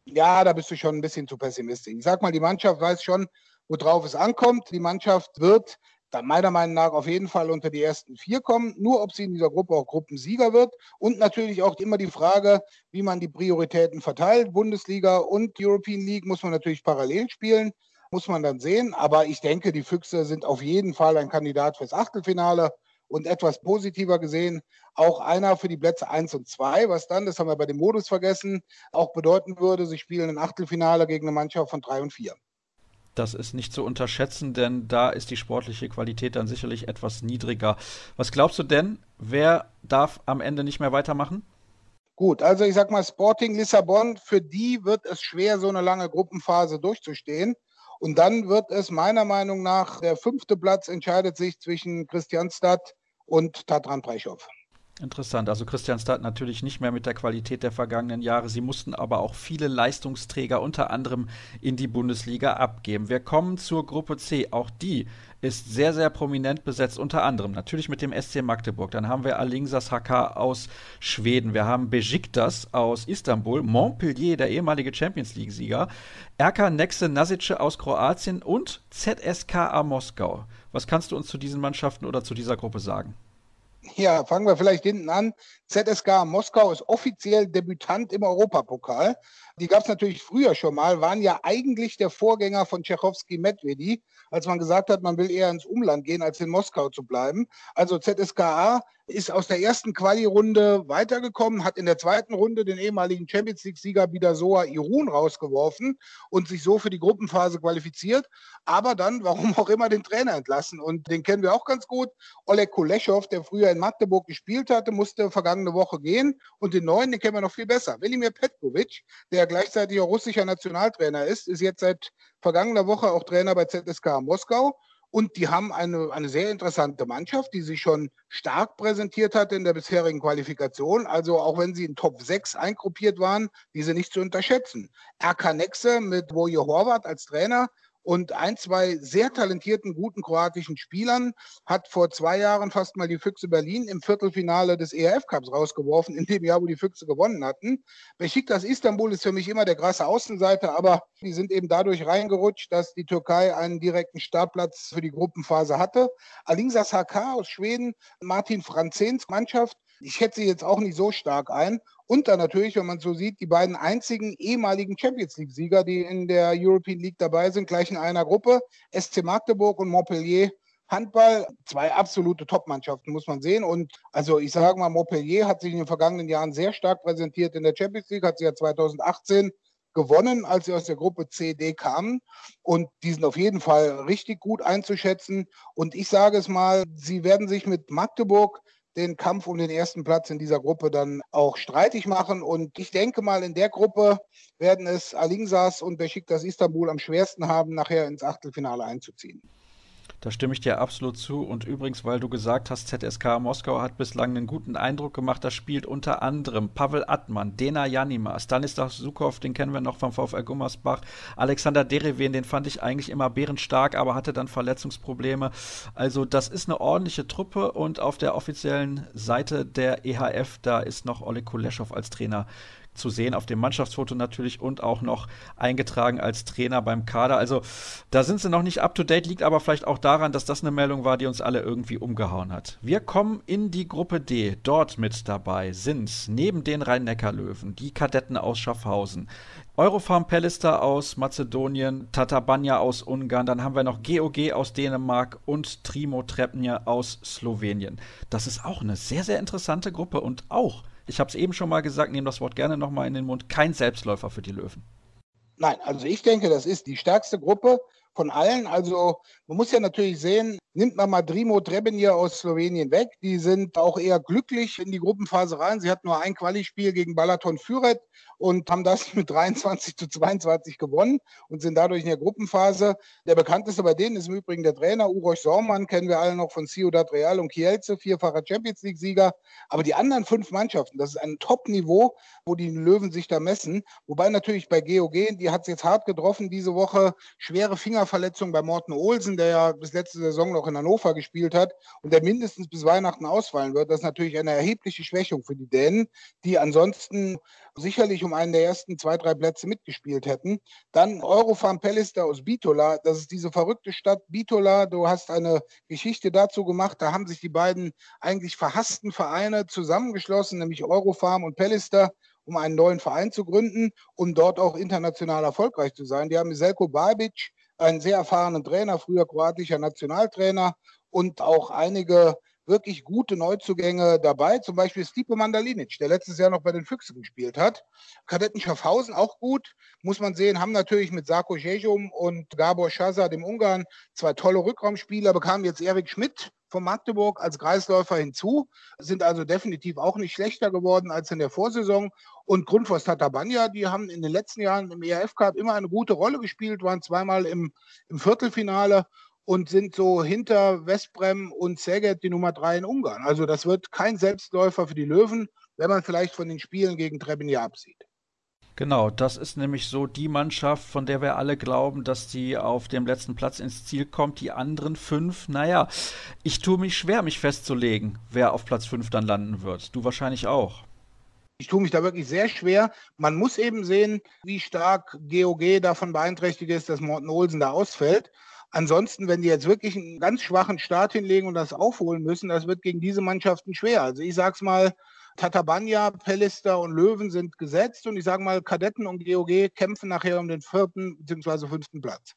S3: Ja, da bist du schon ein bisschen zu pessimistisch. Ich sag mal, die Mannschaft weiß schon, worauf es ankommt. Die Mannschaft wird dann meiner Meinung nach auf jeden Fall unter die ersten vier kommen. Nur ob sie in dieser Gruppe auch Gruppensieger wird. Und natürlich auch immer die Frage, wie man die Prioritäten verteilt. Bundesliga und European League muss man natürlich parallel spielen muss man dann sehen. Aber ich denke, die Füchse sind auf jeden Fall ein Kandidat fürs Achtelfinale und etwas positiver gesehen auch einer für die Plätze 1 und 2, was dann, das haben wir bei dem Modus vergessen, auch bedeuten würde, sie spielen ein Achtelfinale gegen eine Mannschaft von 3 und 4.
S1: Das ist nicht zu unterschätzen, denn da ist die sportliche Qualität dann sicherlich etwas niedriger. Was glaubst du denn, wer darf am Ende nicht mehr weitermachen?
S3: Gut, also ich sag mal, Sporting Lissabon, für die wird es schwer, so eine lange Gruppenphase durchzustehen. Und dann wird es meiner Meinung nach, der fünfte Platz entscheidet sich zwischen Christianstadt und Tatran Brechow.
S1: Interessant. Also Christianstadt natürlich nicht mehr mit der Qualität der vergangenen Jahre. Sie mussten aber auch viele Leistungsträger unter anderem in die Bundesliga abgeben. Wir kommen zur Gruppe C. Auch die ist sehr, sehr prominent besetzt, unter anderem natürlich mit dem SC Magdeburg. Dann haben wir Alingsas HK aus Schweden. Wir haben Besiktas aus Istanbul, Montpellier, der ehemalige Champions League-Sieger, RK Nexe Nasice aus Kroatien und ZSKA Moskau. Was kannst du uns zu diesen Mannschaften oder zu dieser Gruppe sagen?
S3: Ja, fangen wir vielleicht hinten an. ZSK Moskau ist offiziell Debütant im Europapokal. Die gab es natürlich früher schon mal, waren ja eigentlich der Vorgänger von Tchaikovsky Medvedi, als man gesagt hat, man will eher ins Umland gehen, als in Moskau zu bleiben. Also ZSKA ist aus der ersten Quali-Runde weitergekommen, hat in der zweiten Runde den ehemaligen Champions League-Sieger Bidasoa Irun rausgeworfen und sich so für die Gruppenphase qualifiziert, aber dann, warum auch immer, den Trainer entlassen. Und den kennen wir auch ganz gut. Oleg Kuleschow, der früher in Magdeburg gespielt hatte, musste vergangene Woche gehen. Und den neuen, den kennen wir noch viel besser. Velimir Petkovic, der gleichzeitig auch russischer Nationaltrainer ist, ist jetzt seit vergangener Woche auch Trainer bei ZSK Moskau. Und die haben eine, eine sehr interessante Mannschaft, die sich schon stark präsentiert hat in der bisherigen Qualifikation. Also auch wenn sie in Top 6 eingruppiert waren, diese nicht zu unterschätzen. RK Nexe mit Woje Horvath als Trainer und ein, zwei sehr talentierten, guten kroatischen Spielern hat vor zwei Jahren fast mal die Füchse Berlin im Viertelfinale des ERF Cups rausgeworfen, in dem Jahr, wo die Füchse gewonnen hatten. Besiktas Istanbul ist für mich immer der krasse Außenseiter, aber die sind eben dadurch reingerutscht, dass die Türkei einen direkten Startplatz für die Gruppenphase hatte. Alingsas HK aus Schweden, Martin Franzens Mannschaft, ich schätze jetzt auch nicht so stark ein. Und dann natürlich, wenn man so sieht, die beiden einzigen ehemaligen Champions League-Sieger, die in der European League dabei sind, gleich in einer Gruppe, SC Magdeburg und Montpellier. Handball, zwei absolute Top-Mannschaften, muss man sehen. Und also ich sage mal, Montpellier hat sich in den vergangenen Jahren sehr stark präsentiert in der Champions League, hat sie ja 2018 gewonnen, als sie aus der Gruppe CD kamen. Und die sind auf jeden Fall richtig gut einzuschätzen. Und ich sage es mal, sie werden sich mit Magdeburg den Kampf um den ersten Platz in dieser Gruppe dann auch streitig machen. Und ich denke mal, in der Gruppe werden es Alingsas und Besiktas Istanbul am schwersten haben, nachher ins Achtelfinale einzuziehen.
S1: Da stimme ich dir absolut zu. Und übrigens, weil du gesagt hast, ZSK Moskau hat bislang einen guten Eindruck gemacht. Da spielt unter anderem Pavel Atman, Dena Janima, Stanislav Sukow, den kennen wir noch vom VfL Gummersbach, Alexander Derevin, den fand ich eigentlich immer bärenstark, aber hatte dann Verletzungsprobleme. Also das ist eine ordentliche Truppe und auf der offiziellen Seite der EHF, da ist noch Oleg Kuleschow als Trainer zu sehen auf dem Mannschaftsfoto natürlich und auch noch eingetragen als Trainer beim Kader. Also da sind sie noch nicht up to date, liegt aber vielleicht auch daran, dass das eine Meldung war, die uns alle irgendwie umgehauen hat. Wir kommen in die Gruppe D. Dort mit dabei sind neben den Rhein-Neckar-Löwen die Kadetten aus Schaffhausen, Eurofarm Pellister aus Mazedonien, Tatabanya aus Ungarn, dann haben wir noch GOG aus Dänemark und Trimo Trepnje aus Slowenien. Das ist auch eine sehr, sehr interessante Gruppe und auch ich habe es eben schon mal gesagt, nehme das Wort gerne nochmal in den Mund, kein Selbstläufer für die Löwen.
S3: Nein, also ich denke, das ist die stärkste Gruppe von allen. Also man muss ja natürlich sehen, nimmt man mal Drimo Trebenier aus Slowenien weg. Die sind auch eher glücklich in die Gruppenphase rein. Sie hatten nur ein Quali-Spiel gegen Balaton Füret und haben das mit 23 zu 22 gewonnen und sind dadurch in der Gruppenphase. Der bekannteste bei denen ist im Übrigen der Trainer Uroš Sormann, kennen wir alle noch von Ciudad Real und Kielce, vierfacher Champions League-Sieger. Aber die anderen fünf Mannschaften, das ist ein Top-Niveau, wo die Löwen sich da messen. Wobei natürlich bei GOG, die hat es jetzt hart getroffen diese Woche, schwere Fingerverletzung bei Morten Olsen, der ja bis letzte Saison noch in Hannover gespielt hat und der mindestens bis Weihnachten ausfallen wird. Das ist natürlich eine erhebliche Schwächung für die Dänen, die ansonsten sicherlich um einen der ersten zwei, drei Plätze mitgespielt hätten. Dann Eurofarm Pellister aus Bitola. Das ist diese verrückte Stadt Bitola. Du hast eine Geschichte dazu gemacht. Da haben sich die beiden eigentlich verhassten Vereine zusammengeschlossen, nämlich Eurofarm und Pellister um einen neuen Verein zu gründen und dort auch international erfolgreich zu sein. Die haben Selko Babic, einen sehr erfahrenen Trainer, früher kroatischer Nationaltrainer und auch einige wirklich gute Neuzugänge dabei, zum Beispiel Stipe Mandalinic, der letztes Jahr noch bei den Füchsen gespielt hat. Kadetten Schaffhausen auch gut, muss man sehen, haben natürlich mit Sarko Jejum und Gabor Schaza, dem Ungarn, zwei tolle Rückraumspieler, bekamen jetzt Erik Schmidt von Magdeburg als Kreisläufer hinzu, sind also definitiv auch nicht schlechter geworden als in der Vorsaison. Und Grundfos Tatabanya, die haben in den letzten Jahren im ERF Cup immer eine gute Rolle gespielt, waren zweimal im, im Viertelfinale und sind so hinter Westbrem und Szeged die Nummer drei in Ungarn. Also das wird kein Selbstläufer für die Löwen, wenn man vielleicht von den Spielen gegen Trebinja absieht.
S1: Genau, das ist nämlich so die Mannschaft, von der wir alle glauben, dass die auf dem letzten Platz ins Ziel kommt. Die anderen fünf, naja, ich tue mich schwer, mich festzulegen, wer auf Platz fünf dann landen wird. Du wahrscheinlich auch.
S3: Ich tue mich da wirklich sehr schwer. Man muss eben sehen, wie stark GOG davon beeinträchtigt ist, dass Morten Olsen da ausfällt. Ansonsten, wenn die jetzt wirklich einen ganz schwachen Start hinlegen und das aufholen müssen, das wird gegen diese Mannschaften schwer. Also ich sag's mal, Tatabanya, Pellister und Löwen sind gesetzt und ich sage mal, Kadetten und GOG kämpfen nachher um den vierten bzw. fünften Platz.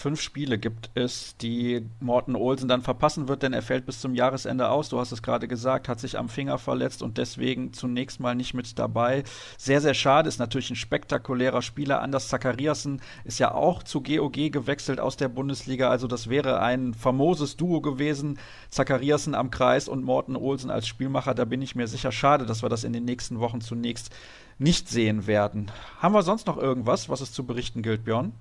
S1: Fünf Spiele gibt es, die Morten Olsen dann verpassen wird, denn er fällt bis zum Jahresende aus. Du hast es gerade gesagt, hat sich am Finger verletzt und deswegen zunächst mal nicht mit dabei. Sehr, sehr schade, ist natürlich ein spektakulärer Spieler. Anders Zachariasen ist ja auch zu GOG gewechselt aus der Bundesliga. Also das wäre ein famoses Duo gewesen. Zachariasen am Kreis und Morten Olsen als Spielmacher. Da bin ich mir sicher. Schade, dass wir das in den nächsten Wochen zunächst nicht sehen werden. Haben wir sonst noch irgendwas, was es zu berichten gilt, Björn?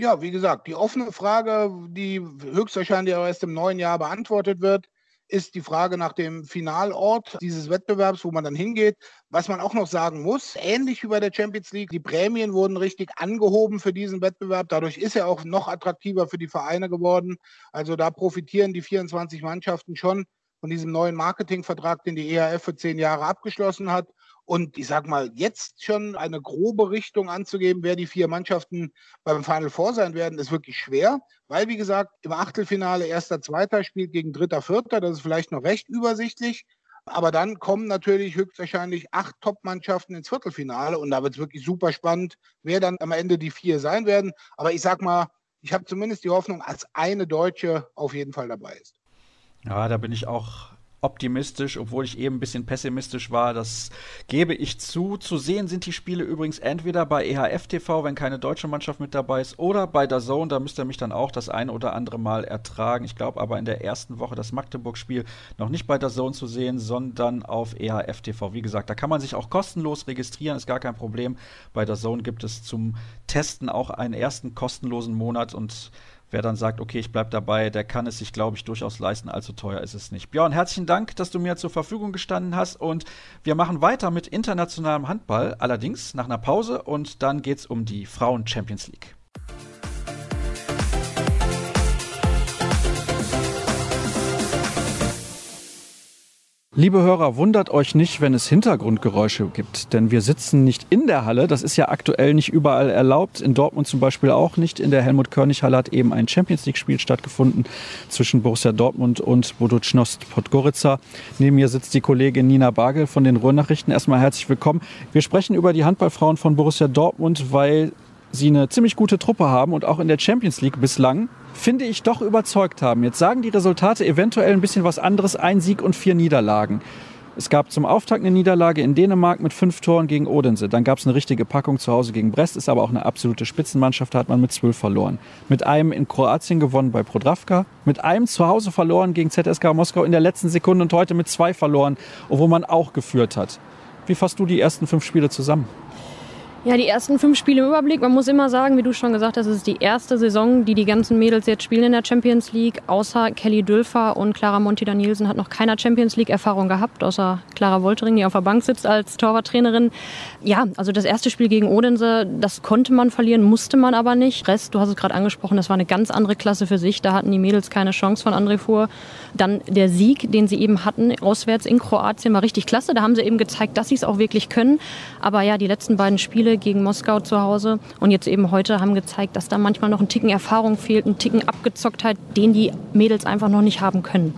S3: Ja, wie gesagt, die offene Frage, die höchstwahrscheinlich auch erst im neuen Jahr beantwortet wird, ist die Frage nach dem Finalort dieses Wettbewerbs, wo man dann hingeht. Was man auch noch sagen muss, ähnlich wie bei der Champions League, die Prämien wurden richtig angehoben für diesen Wettbewerb. Dadurch ist er auch noch attraktiver für die Vereine geworden. Also da profitieren die 24 Mannschaften schon von diesem neuen Marketingvertrag, den die ERF für zehn Jahre abgeschlossen hat. Und ich sag mal, jetzt schon eine grobe Richtung anzugeben, wer die vier Mannschaften beim Final Four sein werden, ist wirklich schwer, weil, wie gesagt, im Achtelfinale erster, zweiter spielt gegen dritter, vierter. Das ist vielleicht noch recht übersichtlich. Aber dann kommen natürlich höchstwahrscheinlich acht Top-Mannschaften ins Viertelfinale und da wird es wirklich super spannend, wer dann am Ende die vier sein werden. Aber ich sag mal, ich habe zumindest die Hoffnung, als eine Deutsche auf jeden Fall dabei ist.
S1: Ja, da bin ich auch optimistisch, obwohl ich eben ein bisschen pessimistisch war. Das gebe ich zu. Zu sehen sind die Spiele übrigens entweder bei EHF TV, wenn keine deutsche Mannschaft mit dabei ist, oder bei der Zone. Da müsst ihr mich dann auch das eine oder andere Mal ertragen. Ich glaube aber in der ersten Woche das Magdeburg-Spiel noch nicht bei der Zone zu sehen, sondern auf EHF TV. Wie gesagt, da kann man sich auch kostenlos registrieren, ist gar kein Problem. Bei der Zone gibt es zum Testen auch einen ersten kostenlosen Monat und Wer dann sagt, okay, ich bleibe dabei, der kann es sich, glaube ich, durchaus leisten. Allzu teuer ist es nicht. Björn, herzlichen Dank, dass du mir zur Verfügung gestanden hast. Und wir machen weiter mit internationalem Handball, allerdings nach einer Pause. Und dann geht es um die Frauen Champions League. Liebe Hörer, wundert euch nicht, wenn es Hintergrundgeräusche gibt, denn wir sitzen nicht in der Halle. Das ist ja aktuell nicht überall erlaubt. In Dortmund zum Beispiel auch nicht. In der Helmut-Körnig-Halle hat eben ein Champions League-Spiel stattgefunden zwischen Borussia Dortmund und Boducnost Podgorica. Neben mir sitzt die Kollegin Nina Bagel von den Ruhrnachrichten. Erstmal herzlich willkommen. Wir sprechen über die Handballfrauen von Borussia Dortmund, weil sie eine ziemlich gute Truppe haben und auch in der Champions League bislang finde ich, doch überzeugt haben. Jetzt sagen die Resultate eventuell ein bisschen was anderes. Ein Sieg und vier Niederlagen. Es gab zum Auftakt eine Niederlage in Dänemark mit fünf Toren gegen Odense. Dann gab es eine richtige Packung zu Hause gegen Brest, ist aber auch eine absolute Spitzenmannschaft, da hat man mit zwölf verloren. Mit einem in Kroatien gewonnen bei Prodravka, mit einem zu Hause verloren gegen ZSK Moskau in der letzten Sekunde und heute mit zwei verloren, obwohl man auch geführt hat. Wie fasst du die ersten fünf Spiele zusammen?
S4: Ja, die ersten fünf Spiele im Überblick. Man muss immer sagen, wie du schon gesagt hast, es ist die erste Saison, die die ganzen Mädels jetzt spielen in der Champions League. Außer Kelly Dülfer und Clara Monti-Danielsen hat noch keiner Champions League-Erfahrung gehabt, außer Clara Woltering, die auf der Bank sitzt als Torwarttrainerin. Ja, also das erste Spiel gegen Odense, das konnte man verlieren, musste man aber nicht. Rest, du hast es gerade angesprochen, das war eine ganz andere Klasse für sich. Da hatten die Mädels keine Chance von André Fuhr. Dann der Sieg, den sie eben hatten, auswärts in Kroatien, war richtig klasse. Da haben sie eben gezeigt, dass sie es auch wirklich können. Aber ja, die letzten beiden Spiele gegen Moskau zu Hause und jetzt eben heute haben gezeigt, dass da manchmal noch ein Ticken Erfahrung fehlt, ein Ticken Abgezocktheit, den die Mädels einfach noch nicht haben können.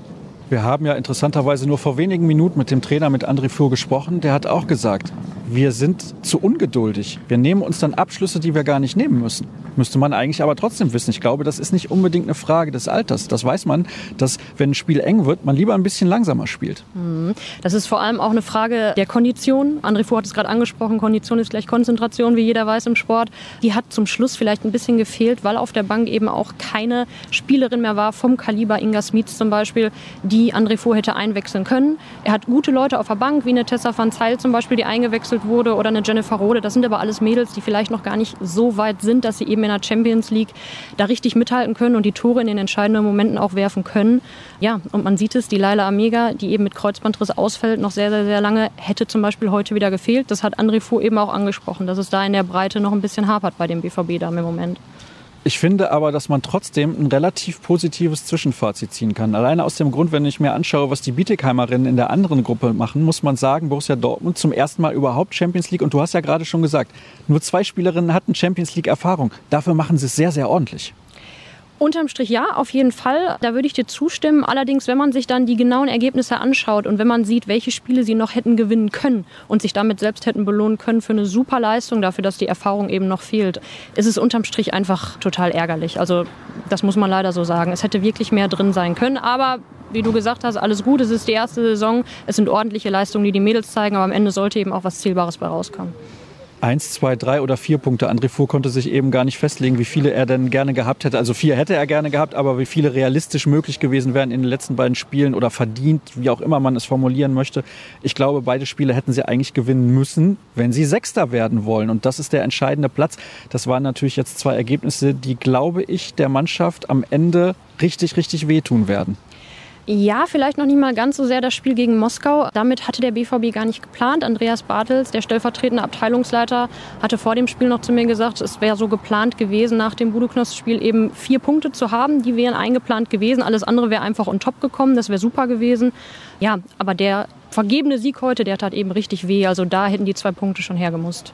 S1: Wir haben ja interessanterweise nur vor wenigen Minuten mit dem Trainer, mit André Fuhr gesprochen. Der hat auch gesagt, wir sind zu ungeduldig. Wir nehmen uns dann Abschlüsse, die wir gar nicht nehmen müssen. Müsste man eigentlich aber trotzdem wissen. Ich glaube, das ist nicht unbedingt eine Frage des Alters. Das weiß man, dass wenn ein Spiel eng wird, man lieber ein bisschen langsamer spielt.
S4: Mhm. Das ist vor allem auch eine Frage der Kondition. André Fuhr hat es gerade angesprochen, Kondition ist gleich Konzentration, wie jeder weiß im Sport. Die hat zum Schluss vielleicht ein bisschen gefehlt, weil auf der Bank eben auch keine Spielerin mehr war vom Kaliber Inga Smits zum Beispiel, die André Fuhr hätte einwechseln können. Er hat gute Leute auf der Bank, wie eine Tessa van Zeil zum Beispiel, die eingewechselt wurde oder eine Jennifer Rode. Das sind aber alles Mädels, die vielleicht noch gar nicht so weit sind, dass sie eben in der Champions League da richtig mithalten können und die Tore in den entscheidenden Momenten auch werfen können. Ja, und man sieht es, die Laila Amega, die eben mit Kreuzbandriss ausfällt, noch sehr, sehr, sehr lange, hätte zum Beispiel heute wieder gefehlt. Das hat André Fuhr eben auch angesprochen, dass es da in der Breite noch ein bisschen hapert bei dem BVB da im Moment.
S1: Ich finde aber, dass man trotzdem ein relativ positives Zwischenfazit ziehen kann. Alleine aus dem Grund, wenn ich mir anschaue, was die Bietigheimerinnen in der anderen Gruppe machen, muss man sagen, Borussia Dortmund zum ersten Mal überhaupt Champions League. Und du hast ja gerade schon gesagt, nur zwei Spielerinnen hatten Champions League Erfahrung. Dafür machen sie es sehr, sehr ordentlich.
S4: Unterm Strich ja, auf jeden Fall. Da würde ich dir zustimmen. Allerdings, wenn man sich dann die genauen Ergebnisse anschaut und wenn man sieht, welche Spiele sie noch hätten gewinnen können und sich damit selbst hätten belohnen können für eine super Leistung, dafür, dass die Erfahrung eben noch fehlt, ist es unterm Strich einfach total ärgerlich. Also das muss man leider so sagen. Es hätte wirklich mehr drin sein können, aber wie du gesagt hast, alles gut. Es ist die erste Saison. Es sind ordentliche Leistungen, die die Mädels zeigen, aber am Ende sollte eben auch was Zielbares bei rauskommen
S1: eins, zwei, drei oder vier Punkte. André Fuhr konnte sich eben gar nicht festlegen, wie viele er denn gerne gehabt hätte. Also vier hätte er gerne gehabt, aber wie viele realistisch möglich gewesen wären in den letzten beiden Spielen oder verdient, wie auch immer man es formulieren möchte. Ich glaube, beide Spiele hätten sie eigentlich gewinnen müssen, wenn sie Sechster werden wollen. Und das ist der entscheidende Platz. Das waren natürlich jetzt zwei Ergebnisse, die, glaube ich, der Mannschaft am Ende richtig, richtig wehtun werden.
S4: Ja, vielleicht noch nicht mal ganz so sehr das Spiel gegen Moskau. Damit hatte der BVB gar nicht geplant. Andreas Bartels, der stellvertretende Abteilungsleiter, hatte vor dem Spiel noch zu mir gesagt, es wäre so geplant gewesen, nach dem Budoknos-Spiel eben vier Punkte zu haben. Die wären eingeplant gewesen. Alles andere wäre einfach on top gekommen. Das wäre super gewesen. Ja, aber der vergebene Sieg heute, der tat eben richtig weh. Also da hätten die zwei Punkte schon hergemusst.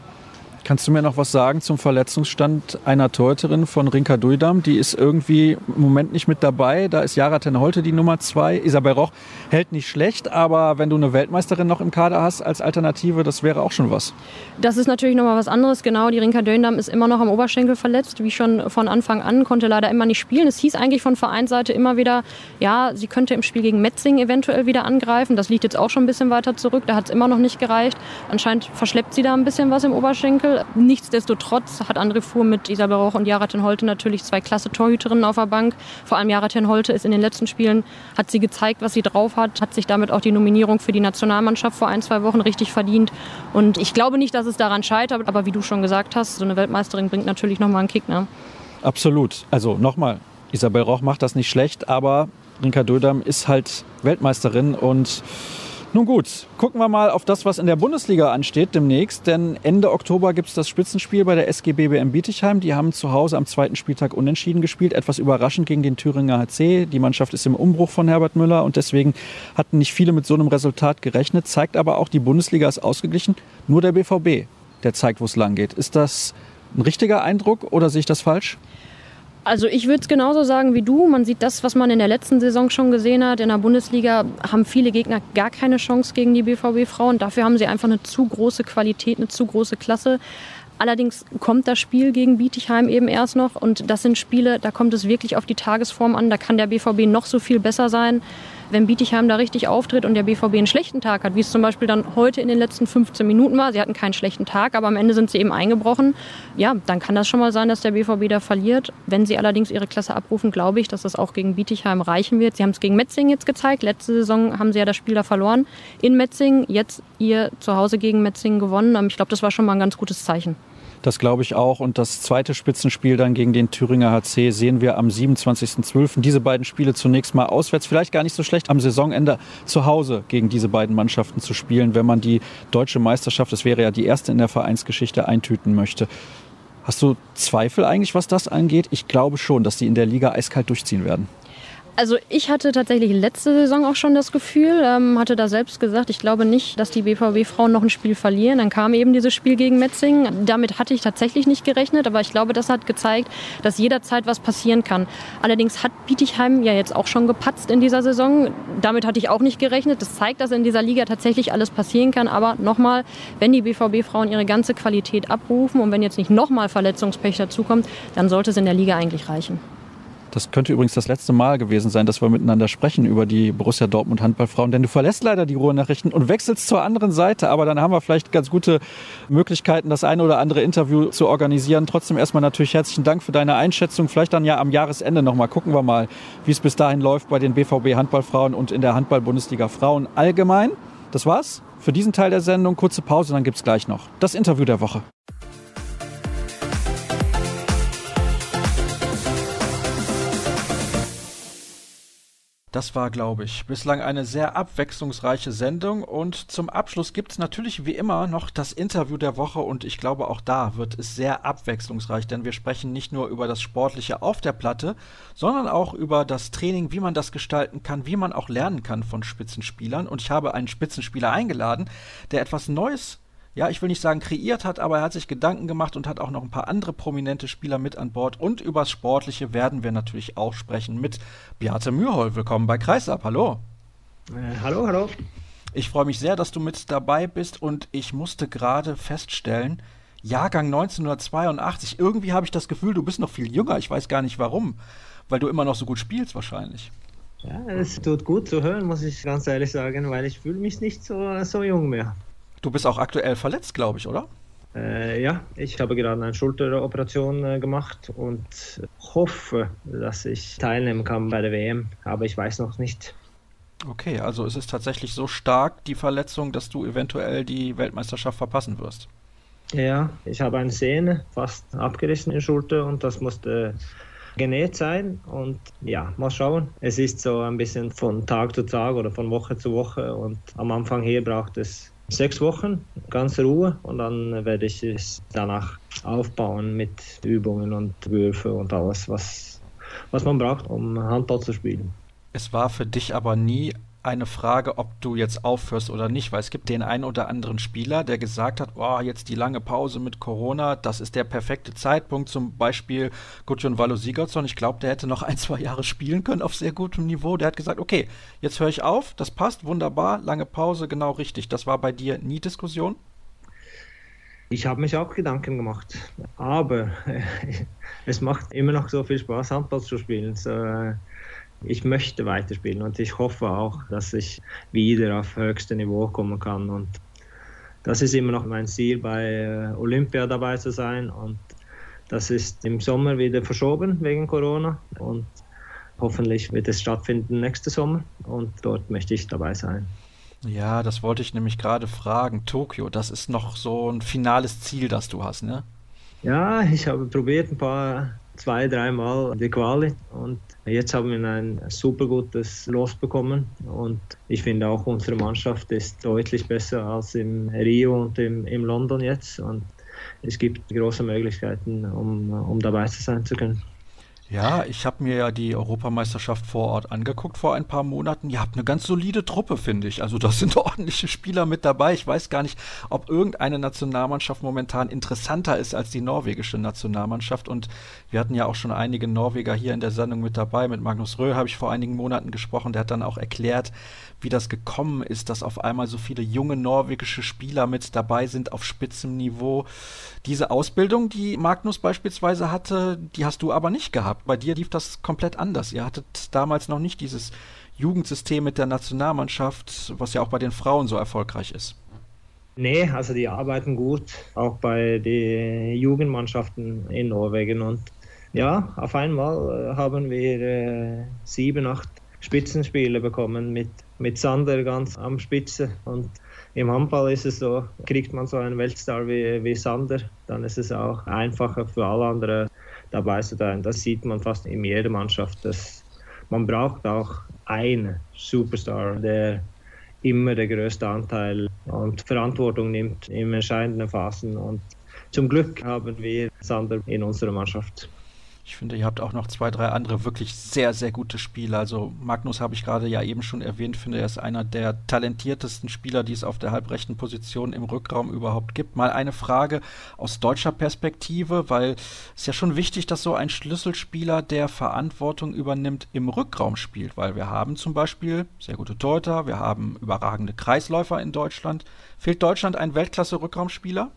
S1: Kannst du mir noch was sagen zum Verletzungsstand einer Torhüterin von Rinka Duidam? Die ist irgendwie im Moment nicht mit dabei. Da ist Jara Ten Holte die Nummer zwei. Isabel Roch hält nicht schlecht, aber wenn du eine Weltmeisterin noch im Kader hast als Alternative, das wäre auch schon was.
S4: Das ist natürlich nochmal was anderes. Genau, die Rinka Duidam ist immer noch am Oberschenkel verletzt, wie schon von Anfang an, konnte leider immer nicht spielen. Es hieß eigentlich von Vereinsseite immer wieder, ja, sie könnte im Spiel gegen Metzing eventuell wieder angreifen. Das liegt jetzt auch schon ein bisschen weiter zurück. Da hat es immer noch nicht gereicht. Anscheinend verschleppt sie da ein bisschen was im Oberschenkel. Nichtsdestotrotz hat André Fuhr mit Isabel Rauch und Jara Holte natürlich zwei klasse Torhüterinnen auf der Bank. Vor allem Jara Holte ist in den letzten Spielen, hat sie gezeigt, was sie drauf hat, hat sich damit auch die Nominierung für die Nationalmannschaft vor ein, zwei Wochen richtig verdient. Und ich glaube nicht, dass es daran scheitert, aber wie du schon gesagt hast, so eine Weltmeisterin bringt natürlich nochmal einen Kick. Ne?
S1: Absolut. Also nochmal, Isabel Rauch macht das nicht schlecht, aber Rinka Dödam ist halt Weltmeisterin und nun gut, gucken wir mal auf das, was in der Bundesliga ansteht demnächst. Denn Ende Oktober gibt es das Spitzenspiel bei der SG BBM Bietigheim. Die haben zu Hause am zweiten Spieltag unentschieden gespielt. Etwas überraschend gegen den Thüringer HC. Die Mannschaft ist im Umbruch von Herbert Müller und deswegen hatten nicht viele mit so einem Resultat gerechnet. Zeigt aber auch, die Bundesliga ist ausgeglichen. Nur der BVB, der zeigt, wo es lang geht. Ist das ein richtiger Eindruck oder sehe ich das falsch?
S4: Also ich würde es genauso sagen wie du. Man sieht das, was man in der letzten Saison schon gesehen hat. In der Bundesliga haben viele Gegner gar keine Chance gegen die BVB-Frauen. Dafür haben sie einfach eine zu große Qualität, eine zu große Klasse. Allerdings kommt das Spiel gegen Bietigheim eben erst noch. Und das sind Spiele, da kommt es wirklich auf die Tagesform an. Da kann der BVB noch so viel besser sein wenn Bietigheim da richtig auftritt und der BVB einen schlechten Tag hat, wie es zum Beispiel dann heute in den letzten 15 Minuten war, sie hatten keinen schlechten Tag, aber am Ende sind sie eben eingebrochen, ja, dann kann das schon mal sein, dass der BVB da verliert. Wenn sie allerdings ihre Klasse abrufen, glaube ich, dass das auch gegen Bietigheim reichen wird. Sie haben es gegen Metzing jetzt gezeigt. Letzte Saison haben sie ja das Spiel da verloren in Metzing. Jetzt ihr zu Hause gegen Metzing gewonnen. Ich glaube, das war schon mal ein ganz gutes Zeichen.
S1: Das glaube ich auch. Und das zweite Spitzenspiel dann gegen den Thüringer HC sehen wir am 27.12. Diese beiden Spiele zunächst mal auswärts. Vielleicht gar nicht so schlecht, am Saisonende zu Hause gegen diese beiden Mannschaften zu spielen, wenn man die deutsche Meisterschaft, das wäre ja die erste in der Vereinsgeschichte, eintüten möchte. Hast du Zweifel eigentlich, was das angeht? Ich glaube schon, dass die in der Liga eiskalt durchziehen werden.
S4: Also ich hatte tatsächlich letzte Saison auch schon das Gefühl, ähm, hatte da selbst gesagt, ich glaube nicht, dass die BVB-Frauen noch ein Spiel verlieren. Dann kam eben dieses Spiel gegen Metzing. Damit hatte ich tatsächlich nicht gerechnet, aber ich glaube, das hat gezeigt, dass jederzeit was passieren kann. Allerdings hat Bietigheim ja jetzt auch schon gepatzt in dieser Saison. Damit hatte ich auch nicht gerechnet. Das zeigt, dass in dieser Liga tatsächlich alles passieren kann. Aber nochmal, wenn die BVB-Frauen ihre ganze Qualität abrufen und wenn jetzt nicht nochmal Verletzungspech dazukommt, dann sollte es in der Liga eigentlich reichen.
S1: Das könnte übrigens das letzte Mal gewesen sein, dass wir miteinander sprechen über die Borussia Dortmund Handballfrauen, denn du verlässt leider die Ruhrnachrichten und wechselst zur anderen Seite, aber dann haben wir vielleicht ganz gute Möglichkeiten, das eine oder andere Interview zu organisieren. Trotzdem erstmal natürlich herzlichen Dank für deine Einschätzung. Vielleicht dann ja am Jahresende nochmal. Gucken wir mal, wie es bis dahin läuft bei den BVB Handballfrauen und in der Handball-Bundesliga Frauen allgemein. Das war's für diesen Teil der Sendung. Kurze Pause, dann gibt's gleich noch das Interview der Woche. Das war, glaube ich, bislang eine sehr abwechslungsreiche Sendung. Und zum Abschluss gibt es natürlich wie immer noch das Interview der Woche. Und ich glaube auch da wird es sehr abwechslungsreich, denn wir sprechen nicht nur über das Sportliche auf der Platte, sondern auch über das Training, wie man das gestalten kann, wie man auch lernen kann von Spitzenspielern. Und ich habe einen Spitzenspieler eingeladen, der etwas Neues ja, ich will nicht sagen kreiert hat, aber er hat sich Gedanken gemacht und hat auch noch ein paar andere prominente Spieler mit an Bord. Und übers Sportliche werden wir natürlich auch sprechen mit Beate Mührhol. Willkommen bei Kreisab. Hallo.
S5: Äh, hallo, hallo.
S1: Ich freue mich sehr, dass du mit dabei bist und ich musste gerade feststellen, Jahrgang 1982, irgendwie habe ich das Gefühl, du bist noch viel jünger. Ich weiß gar nicht warum, weil du immer noch so gut spielst wahrscheinlich.
S5: Ja, es tut gut zu hören, muss ich ganz ehrlich sagen, weil ich fühle mich nicht so, so jung mehr.
S1: Du bist auch aktuell verletzt, glaube ich, oder?
S5: Äh, ja, ich habe gerade eine Schulteroperation äh, gemacht und hoffe, dass ich teilnehmen kann bei der WM, aber ich weiß noch nicht.
S1: Okay, also es ist tatsächlich so stark, die Verletzung, dass du eventuell die Weltmeisterschaft verpassen wirst.
S5: Ja, ich habe eine Sehne fast abgerissen in der Schulter und das musste genäht sein. Und ja, mal schauen. Es ist so ein bisschen von Tag zu Tag oder von Woche zu Woche. Und am Anfang hier braucht es sechs Wochen, ganz Ruhe und dann werde ich es danach aufbauen mit Übungen und Würfe und alles, was, was man braucht, um Handball zu spielen.
S1: Es war für dich aber nie eine Frage, ob du jetzt aufhörst oder nicht, weil es gibt den einen oder anderen Spieler, der gesagt hat, oh, jetzt die lange Pause mit Corona, das ist der perfekte Zeitpunkt, zum Beispiel Gudjon Valo Sigurdsson, ich glaube, der hätte noch ein, zwei Jahre spielen können auf sehr gutem Niveau, der hat gesagt, okay, jetzt höre ich auf, das passt, wunderbar, lange Pause, genau richtig. Das war bei dir nie Diskussion?
S5: Ich habe mich auch Gedanken gemacht, aber es macht immer noch so viel Spaß, Handball zu spielen. So, äh, ich möchte weiterspielen und ich hoffe auch, dass ich wieder auf höchstes Niveau kommen kann. Und das ist immer noch mein Ziel, bei äh, Olympia dabei zu sein. Und das ist im Sommer wieder verschoben wegen Corona. Und hoffentlich wird es stattfinden nächsten Sommer. Und dort möchte ich dabei sein.
S1: Ja, das wollte ich nämlich gerade fragen. Tokio, das ist noch so ein finales Ziel, das du hast, ne?
S5: Ja, ich habe probiert ein paar zwei, dreimal die Quali. Und jetzt haben wir ein super gutes Los bekommen. Und ich finde auch unsere Mannschaft ist deutlich besser als im Rio und im, im London jetzt. Und es gibt große Möglichkeiten, um, um dabei zu sein zu können.
S1: Ja, ich habe mir ja die Europameisterschaft vor Ort angeguckt vor ein paar Monaten. Ihr habt eine ganz solide Truppe, finde ich. Also da sind ordentliche Spieler mit dabei. Ich weiß gar nicht, ob irgendeine Nationalmannschaft momentan interessanter ist als die norwegische Nationalmannschaft. Und wir hatten ja auch schon einige Norweger hier in der Sendung mit dabei. Mit Magnus Röhl habe ich vor einigen Monaten gesprochen. Der hat dann auch erklärt, wie das gekommen ist, dass auf einmal so viele junge norwegische Spieler mit dabei sind auf Spitzenniveau. Diese Ausbildung, die Magnus beispielsweise hatte, die hast du aber nicht gehabt. Bei dir lief das komplett anders. Ihr hattet damals noch nicht dieses Jugendsystem mit der Nationalmannschaft, was ja auch bei den Frauen so erfolgreich ist.
S5: Nee, also die arbeiten gut, auch bei den Jugendmannschaften in Norwegen. Und ja, auf einmal äh, haben wir äh, sieben, acht Spitzenspiele bekommen mit, mit Sander ganz am Spitze. Und im Handball ist es so, kriegt man so einen Weltstar wie, wie Sander, dann ist es auch einfacher für alle anderen dabei zu sein. Das sieht man fast in jeder Mannschaft. Dass man braucht auch einen Superstar, der immer der größte Anteil und Verantwortung nimmt in entscheidenden Phasen. Und zum Glück haben wir Sander in unserer Mannschaft.
S1: Ich finde, ihr habt auch noch zwei, drei andere wirklich sehr, sehr gute Spieler. Also Magnus habe ich gerade ja eben schon erwähnt, finde er ist einer der talentiertesten Spieler, die es auf der halbrechten Position im Rückraum überhaupt gibt. Mal eine Frage aus deutscher Perspektive, weil es ja schon wichtig, dass so ein Schlüsselspieler, der Verantwortung übernimmt, im Rückraum spielt, weil wir haben zum Beispiel sehr gute Torhüter, wir haben überragende Kreisläufer in Deutschland. Fehlt Deutschland ein Weltklasse-Rückraumspieler?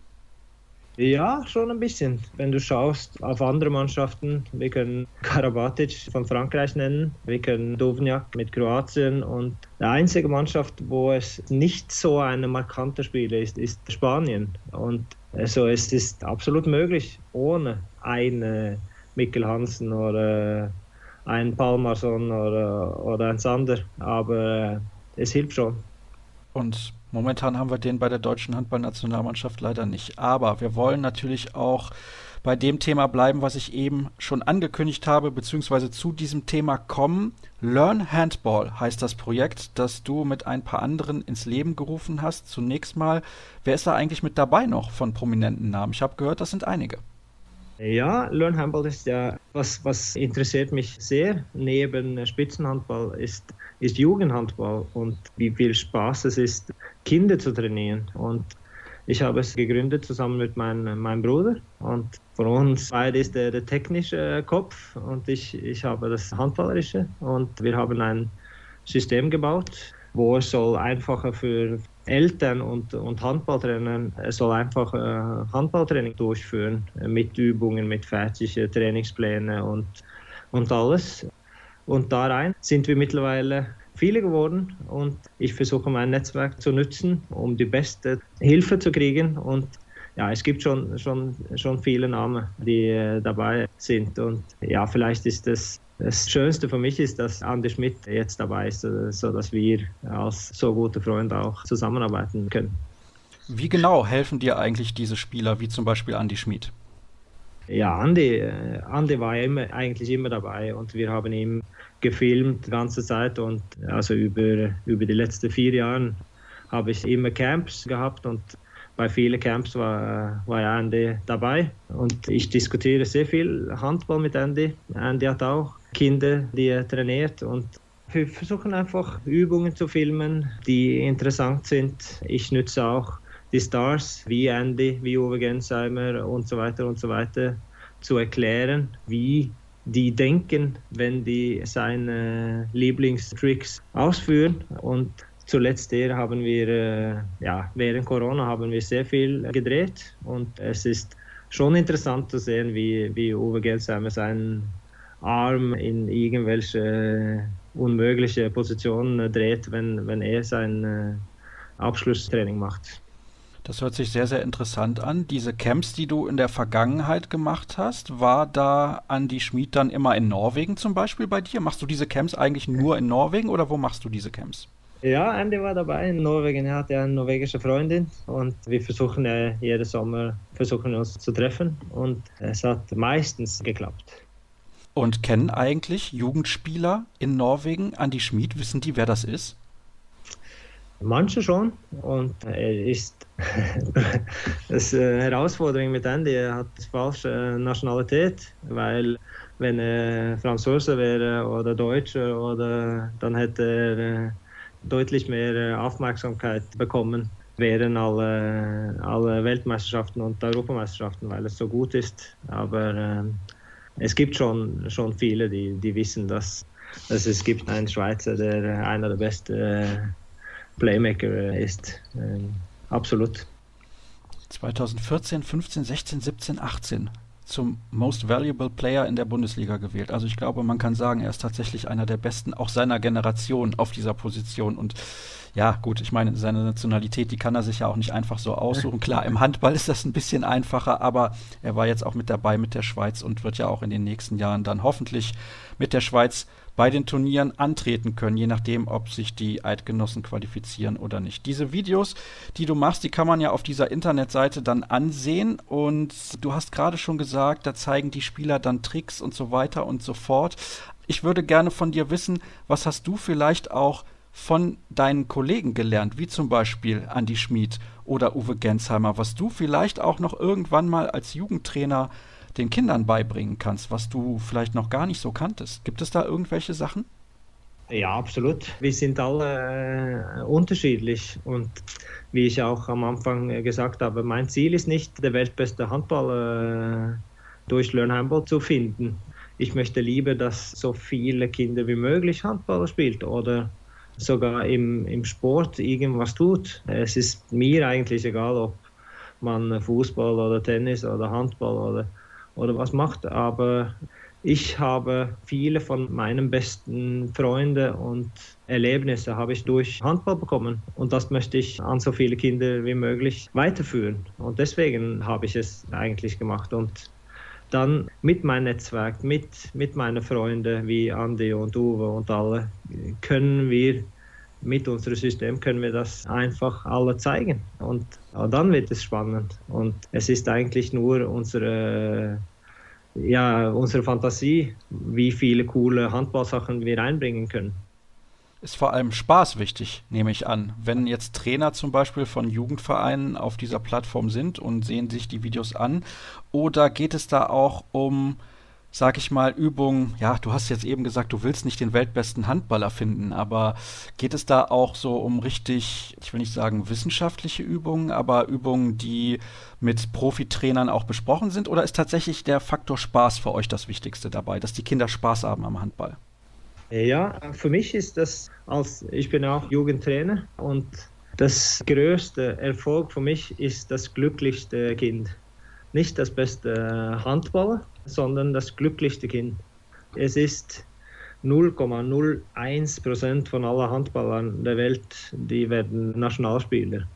S5: Ja, schon ein bisschen. Wenn du schaust auf andere Mannschaften, wir können Karabatic von Frankreich nennen, wir können Dovnjak mit Kroatien und die einzige Mannschaft, wo es nicht so ein markanter Spieler ist, ist Spanien. Und also es ist absolut möglich, ohne einen Mikkel Hansen oder einen Palmarsson oder, oder einen Sander, aber es hilft schon.
S1: Und Momentan haben wir den bei der deutschen Handballnationalmannschaft leider nicht. Aber wir wollen natürlich auch bei dem Thema bleiben, was ich eben schon angekündigt habe, beziehungsweise zu diesem Thema kommen. Learn Handball heißt das Projekt, das du mit ein paar anderen ins Leben gerufen hast. Zunächst mal, wer ist da eigentlich mit dabei noch von prominenten Namen? Ich habe gehört, das sind einige.
S5: Ja, Learn Handball ist ja was, was interessiert mich sehr. Neben Spitzenhandball ist, ist Jugendhandball und wie viel Spaß es ist, Kinder zu trainieren. Und ich habe es gegründet zusammen mit mein, meinem Bruder und von uns beide ist der, der technische Kopf und ich, ich habe das handballerische und wir haben ein System gebaut, wo es soll einfacher für Eltern und, und Handballtrainer es soll einfach äh, Handballtraining durchführen mit Übungen, mit fertigen Trainingsplänen und, und alles. Und da rein sind wir mittlerweile viele geworden und ich versuche mein Netzwerk zu nutzen, um die beste Hilfe zu kriegen und ja, es gibt schon, schon, schon viele Namen, die äh, dabei sind und ja, vielleicht ist das das Schönste für mich ist, dass Andi Schmidt jetzt dabei ist, äh, so dass wir als so gute Freunde auch zusammenarbeiten können.
S1: Wie genau helfen dir eigentlich diese Spieler, wie zum Beispiel Andi Schmidt?
S5: Ja, Andi, äh, Andi war ja immer, eigentlich immer dabei und wir haben ihn gefilmt die ganze Zeit und also über, über die letzten vier Jahre habe ich immer Camps gehabt und bei vielen Camps war, war Andy dabei und ich diskutiere sehr viel Handball mit Andy. Andy hat auch Kinder, die er trainiert und wir versuchen einfach Übungen zu filmen, die interessant sind. Ich nutze auch die Stars wie Andy, wie Uwe Gensheimer und so weiter und so weiter zu erklären, wie die denken, wenn die seine Lieblingstricks ausführen. Und zuletzt haben wir, äh, ja, während Corona haben wir sehr viel gedreht und es ist schon interessant zu sehen, wie, wie Uwe Gensheimer seinen Arm in irgendwelche unmögliche Positionen dreht, wenn, wenn er sein äh, Abschlusstraining macht.
S1: Das hört sich sehr, sehr interessant an. Diese Camps, die du in der Vergangenheit gemacht hast, war da Andi Schmid dann immer in Norwegen zum Beispiel bei dir? Machst du diese Camps eigentlich nur in Norwegen oder wo machst du diese Camps?
S5: Ja, Andy war dabei in Norwegen. Er hat ja eine norwegische Freundin und wir versuchen ja jeden Sommer versuchen uns zu treffen und es hat meistens geklappt.
S1: Und kennen eigentlich Jugendspieler in Norwegen Andi Schmid? Wissen die, wer das ist?
S5: Manche schon und er ist das äh, Herausforderung mit Andy. Er hat falsche Nationalität, weil wenn er Franzose wäre oder Deutscher oder dann hätte er äh, deutlich mehr äh, Aufmerksamkeit bekommen während alle, alle Weltmeisterschaften und Europameisterschaften, weil es so gut ist. Aber äh, es gibt schon, schon viele, die, die wissen, dass, dass es gibt einen Schweizer, der einer der besten äh, Playmaker ist. Ähm, absolut.
S1: 2014, 15, 16, 17, 18 zum Most Valuable Player in der Bundesliga gewählt. Also ich glaube, man kann sagen, er ist tatsächlich einer der besten auch seiner Generation auf dieser Position. Und ja, gut, ich meine, seine Nationalität, die kann er sich ja auch nicht einfach so aussuchen. Klar, im Handball ist das ein bisschen einfacher, aber er war jetzt auch mit dabei mit der Schweiz und wird ja auch in den nächsten Jahren dann hoffentlich mit der Schweiz bei den Turnieren antreten können, je nachdem, ob sich die Eidgenossen qualifizieren oder nicht. Diese Videos, die du machst, die kann man ja auf dieser Internetseite dann ansehen und du hast gerade schon gesagt, da zeigen die Spieler dann Tricks und so weiter und so fort. Ich würde gerne von dir wissen, was hast du vielleicht auch von deinen Kollegen gelernt, wie zum Beispiel Andy Schmid oder Uwe Gensheimer, was du vielleicht auch noch irgendwann mal als Jugendtrainer den Kindern beibringen kannst, was du vielleicht noch gar nicht so kanntest. Gibt es da irgendwelche Sachen?
S5: Ja, absolut. Wir sind alle äh, unterschiedlich und wie ich auch am Anfang äh, gesagt habe, mein Ziel ist nicht, der weltbeste Handball äh, durch Learn Handball zu finden. Ich möchte lieber, dass so viele Kinder wie möglich Handball spielt oder sogar im, im Sport irgendwas tut. Es ist mir eigentlich egal, ob man Fußball oder Tennis oder Handball oder, oder was macht, aber ich habe viele von meinen besten Freunden und Erlebnisse habe ich durch Handball bekommen. Und das möchte ich an so viele Kinder wie möglich weiterführen. Und deswegen habe ich es eigentlich gemacht. Und dann mit meinem Netzwerk, mit, mit meinen Freunden wie Andi und Uwe und alle, können wir mit unserem System können wir das einfach alle zeigen. Und dann wird es spannend. Und es ist eigentlich nur unsere, ja, unsere Fantasie, wie viele coole Handballsachen wir einbringen können
S1: ist vor allem Spaß wichtig, nehme ich an. Wenn jetzt Trainer zum Beispiel von Jugendvereinen auf dieser Plattform sind und sehen sich die Videos an, oder geht es da auch um, sag ich mal, Übungen, ja, du hast jetzt eben gesagt, du willst nicht den weltbesten Handballer finden, aber geht es da auch so um richtig, ich will nicht sagen wissenschaftliche Übungen, aber Übungen, die mit Profitrainern auch besprochen sind, oder ist tatsächlich der Faktor Spaß für euch das Wichtigste dabei, dass die Kinder Spaß haben am Handball?
S5: Ja, für mich ist das als ich bin auch Jugendtrainer und das größte Erfolg für mich ist das glücklichste Kind. Nicht das beste Handballer, sondern das glücklichste Kind. Es ist 0,01 Prozent von allen Handballern der Welt, die werden Nationalspieler.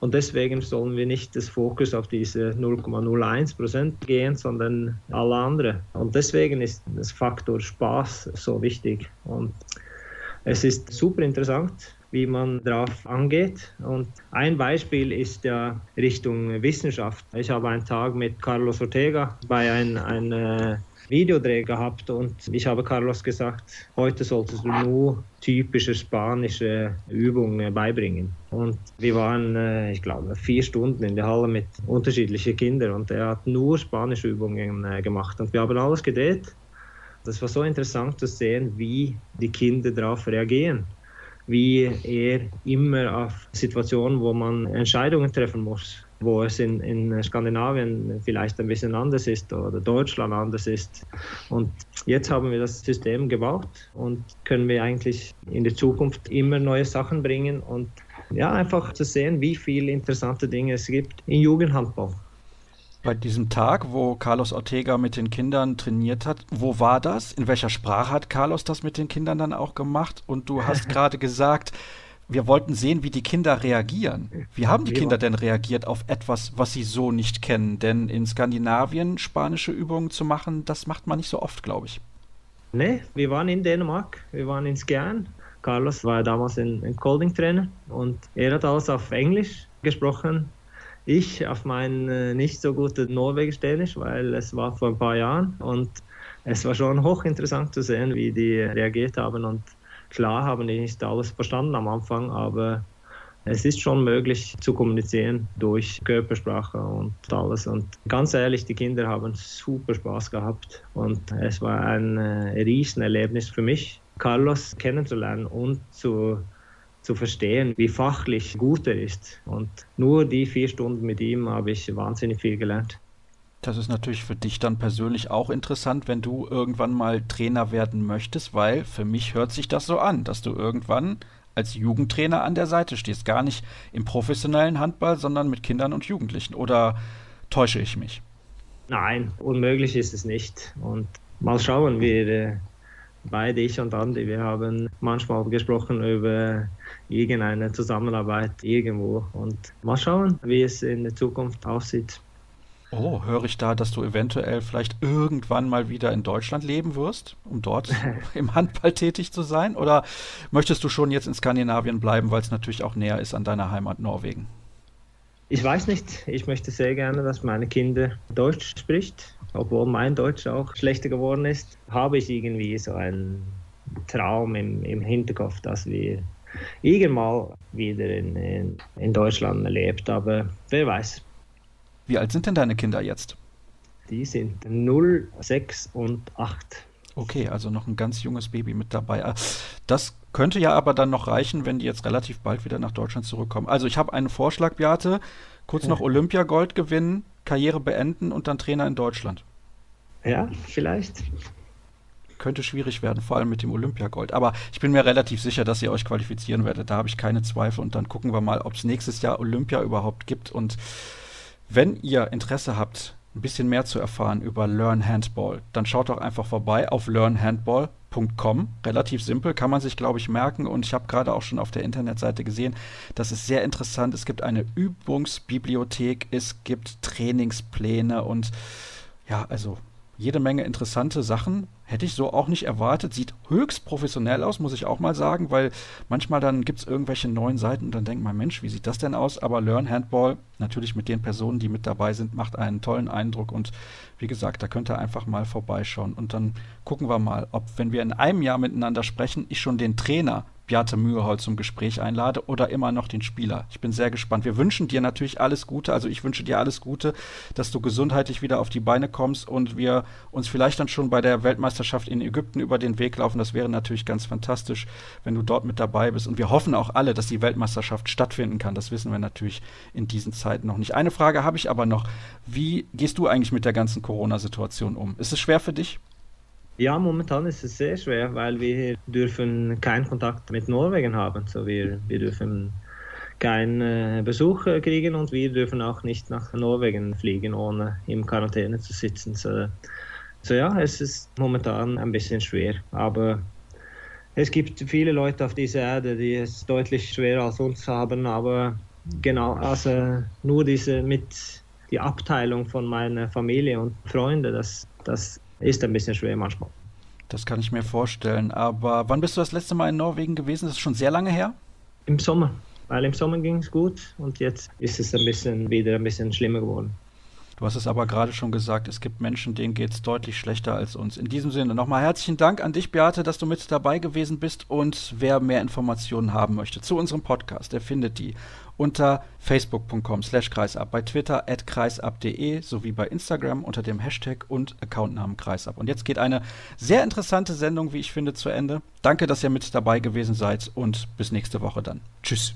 S5: Und deswegen sollen wir nicht das Fokus auf diese 0,01 Prozent gehen, sondern alle anderen. Und deswegen ist das Faktor Spaß so wichtig. Und es ist super interessant, wie man darauf angeht. Und ein Beispiel ist ja Richtung Wissenschaft. Ich habe einen Tag mit Carlos Ortega bei einem ein Videodreh gehabt und ich habe Carlos gesagt, heute solltest du nur typische spanische Übungen beibringen. Und wir waren, äh, ich glaube, vier Stunden in der Halle mit unterschiedlichen Kindern und er hat nur spanische Übungen äh, gemacht und wir haben alles gedreht. Das war so interessant zu sehen, wie die Kinder darauf reagieren wie er immer auf Situationen, wo man Entscheidungen treffen muss, wo es in, in Skandinavien vielleicht ein bisschen anders ist oder Deutschland anders ist. Und jetzt haben wir das System gebaut und können wir eigentlich in der Zukunft immer neue Sachen bringen und ja, einfach zu sehen, wie viele interessante Dinge es gibt in Jugendhandball.
S1: Bei diesem Tag, wo Carlos Ortega mit den Kindern trainiert hat, wo war das? In welcher Sprache hat Carlos das mit den Kindern dann auch gemacht? Und du hast gerade gesagt, wir wollten sehen, wie die Kinder reagieren. Wie haben die Kinder denn reagiert auf etwas, was sie so nicht kennen? Denn in Skandinavien spanische Übungen zu machen, das macht man nicht so oft, glaube ich.
S5: Nee, wir waren in Dänemark, wir waren in Skjern. Carlos war damals ein, ein Colding-Trainer und er hat alles auf Englisch gesprochen. Ich auf mein äh, nicht so gutes Norwegisch-Dänisch, weil es war vor ein paar Jahren und es war schon hochinteressant zu sehen, wie die reagiert haben und Klar haben die nicht alles verstanden am Anfang, aber es ist schon möglich zu kommunizieren durch Körpersprache und alles. Und ganz ehrlich, die Kinder haben super Spaß gehabt und es war ein äh, Riesenerlebnis für mich, Carlos kennenzulernen und zu, zu verstehen, wie fachlich gut er ist. Und nur die vier Stunden mit ihm habe ich wahnsinnig viel gelernt.
S1: Das ist natürlich für dich dann persönlich auch interessant, wenn du irgendwann mal Trainer werden möchtest, weil für mich hört sich das so an, dass du irgendwann als Jugendtrainer an der Seite stehst. Gar nicht im professionellen Handball, sondern mit Kindern und Jugendlichen. Oder täusche ich mich?
S5: Nein, unmöglich ist es nicht. Und mal schauen, wir beide, ich und Andi, wir haben manchmal gesprochen über irgendeine Zusammenarbeit irgendwo. Und mal schauen, wie es in der Zukunft aussieht.
S1: Oh, höre ich da, dass du eventuell vielleicht irgendwann mal wieder in Deutschland leben wirst, um dort im Handball tätig zu sein? Oder möchtest du schon jetzt in Skandinavien bleiben, weil es natürlich auch näher ist an deiner Heimat Norwegen?
S5: Ich weiß nicht. Ich möchte sehr gerne, dass meine Kinder Deutsch spricht. Obwohl mein Deutsch auch schlechter geworden ist, habe ich irgendwie so einen Traum im, im Hinterkopf, dass wir irgendwann wieder in, in, in Deutschland erlebt. Aber wer weiß.
S1: Wie alt sind denn deine Kinder jetzt?
S5: Die sind 0, 6 und 8.
S1: Okay, also noch ein ganz junges Baby mit dabei. Das könnte ja aber dann noch reichen, wenn die jetzt relativ bald wieder nach Deutschland zurückkommen. Also ich habe einen Vorschlag, Beate. Kurz noch Olympiagold gewinnen, Karriere beenden und dann Trainer in Deutschland.
S5: Ja, vielleicht.
S1: Könnte schwierig werden, vor allem mit dem Olympiagold. Aber ich bin mir relativ sicher, dass ihr euch qualifizieren werdet. Da habe ich keine Zweifel. Und dann gucken wir mal, ob es nächstes Jahr Olympia überhaupt gibt. Und wenn ihr Interesse habt, ein bisschen mehr zu erfahren über Learn Handball, dann schaut doch einfach vorbei auf learnhandball.com. Relativ simpel, kann man sich, glaube ich, merken. Und ich habe gerade auch schon auf der Internetseite gesehen, das ist sehr interessant. Es gibt eine Übungsbibliothek, es gibt Trainingspläne und ja, also jede Menge interessante Sachen. Hätte ich so auch nicht erwartet. Sieht höchst professionell aus, muss ich auch mal sagen, weil manchmal dann gibt es irgendwelche neuen Seiten und dann denkt man, Mensch, wie sieht das denn aus? Aber Learn Handball, natürlich mit den Personen, die mit dabei sind, macht einen tollen Eindruck und wie gesagt, da könnt ihr einfach mal vorbeischauen und dann gucken wir mal, ob, wenn wir in einem Jahr miteinander sprechen, ich schon den Trainer Beate Müheholz zum Gespräch einlade oder immer noch den Spieler. Ich bin sehr gespannt. Wir wünschen dir natürlich alles Gute. Also ich wünsche dir alles Gute, dass du gesundheitlich wieder auf die Beine kommst und wir uns vielleicht dann schon bei der Weltmeisterschaft in Ägypten über den Weg laufen. Das wäre natürlich ganz fantastisch, wenn du dort mit dabei bist. Und wir hoffen auch alle, dass die Weltmeisterschaft stattfinden kann. Das wissen wir natürlich in diesen Zeiten noch nicht. Eine Frage habe ich aber noch. Wie gehst du eigentlich mit der ganzen Corona-Situation um? Ist es schwer für dich?
S5: Ja, momentan ist es sehr schwer, weil wir dürfen keinen Kontakt mit Norwegen haben. So wir, wir dürfen keinen äh, Besuch äh, kriegen und wir dürfen auch nicht nach Norwegen fliegen, ohne im Quarantäne zu sitzen. So, so ja, es ist momentan ein bisschen schwer, aber es gibt viele Leute auf dieser Erde, die es deutlich schwerer als uns haben, aber genau, also nur diese mit die Abteilung von meiner Familie und Freunde, das, das ist ein bisschen schwer manchmal.
S1: Das kann ich mir vorstellen. Aber wann bist du das letzte Mal in Norwegen gewesen? Das ist schon sehr lange her?
S5: Im Sommer. Weil im Sommer ging es gut und jetzt ist es ein bisschen wieder ein bisschen schlimmer geworden.
S1: Du hast es aber gerade schon gesagt, es gibt Menschen, denen geht es deutlich schlechter als uns. In diesem Sinne nochmal herzlichen Dank an dich, Beate, dass du mit dabei gewesen bist. Und wer mehr Informationen haben möchte zu unserem Podcast, der findet die unter facebook.com slash kreisab, bei Twitter at kreisab.de sowie bei Instagram unter dem Hashtag und Accountnamen kreisab. Und jetzt geht eine sehr interessante Sendung, wie ich finde, zu Ende. Danke, dass ihr mit dabei gewesen seid und bis nächste Woche dann. Tschüss.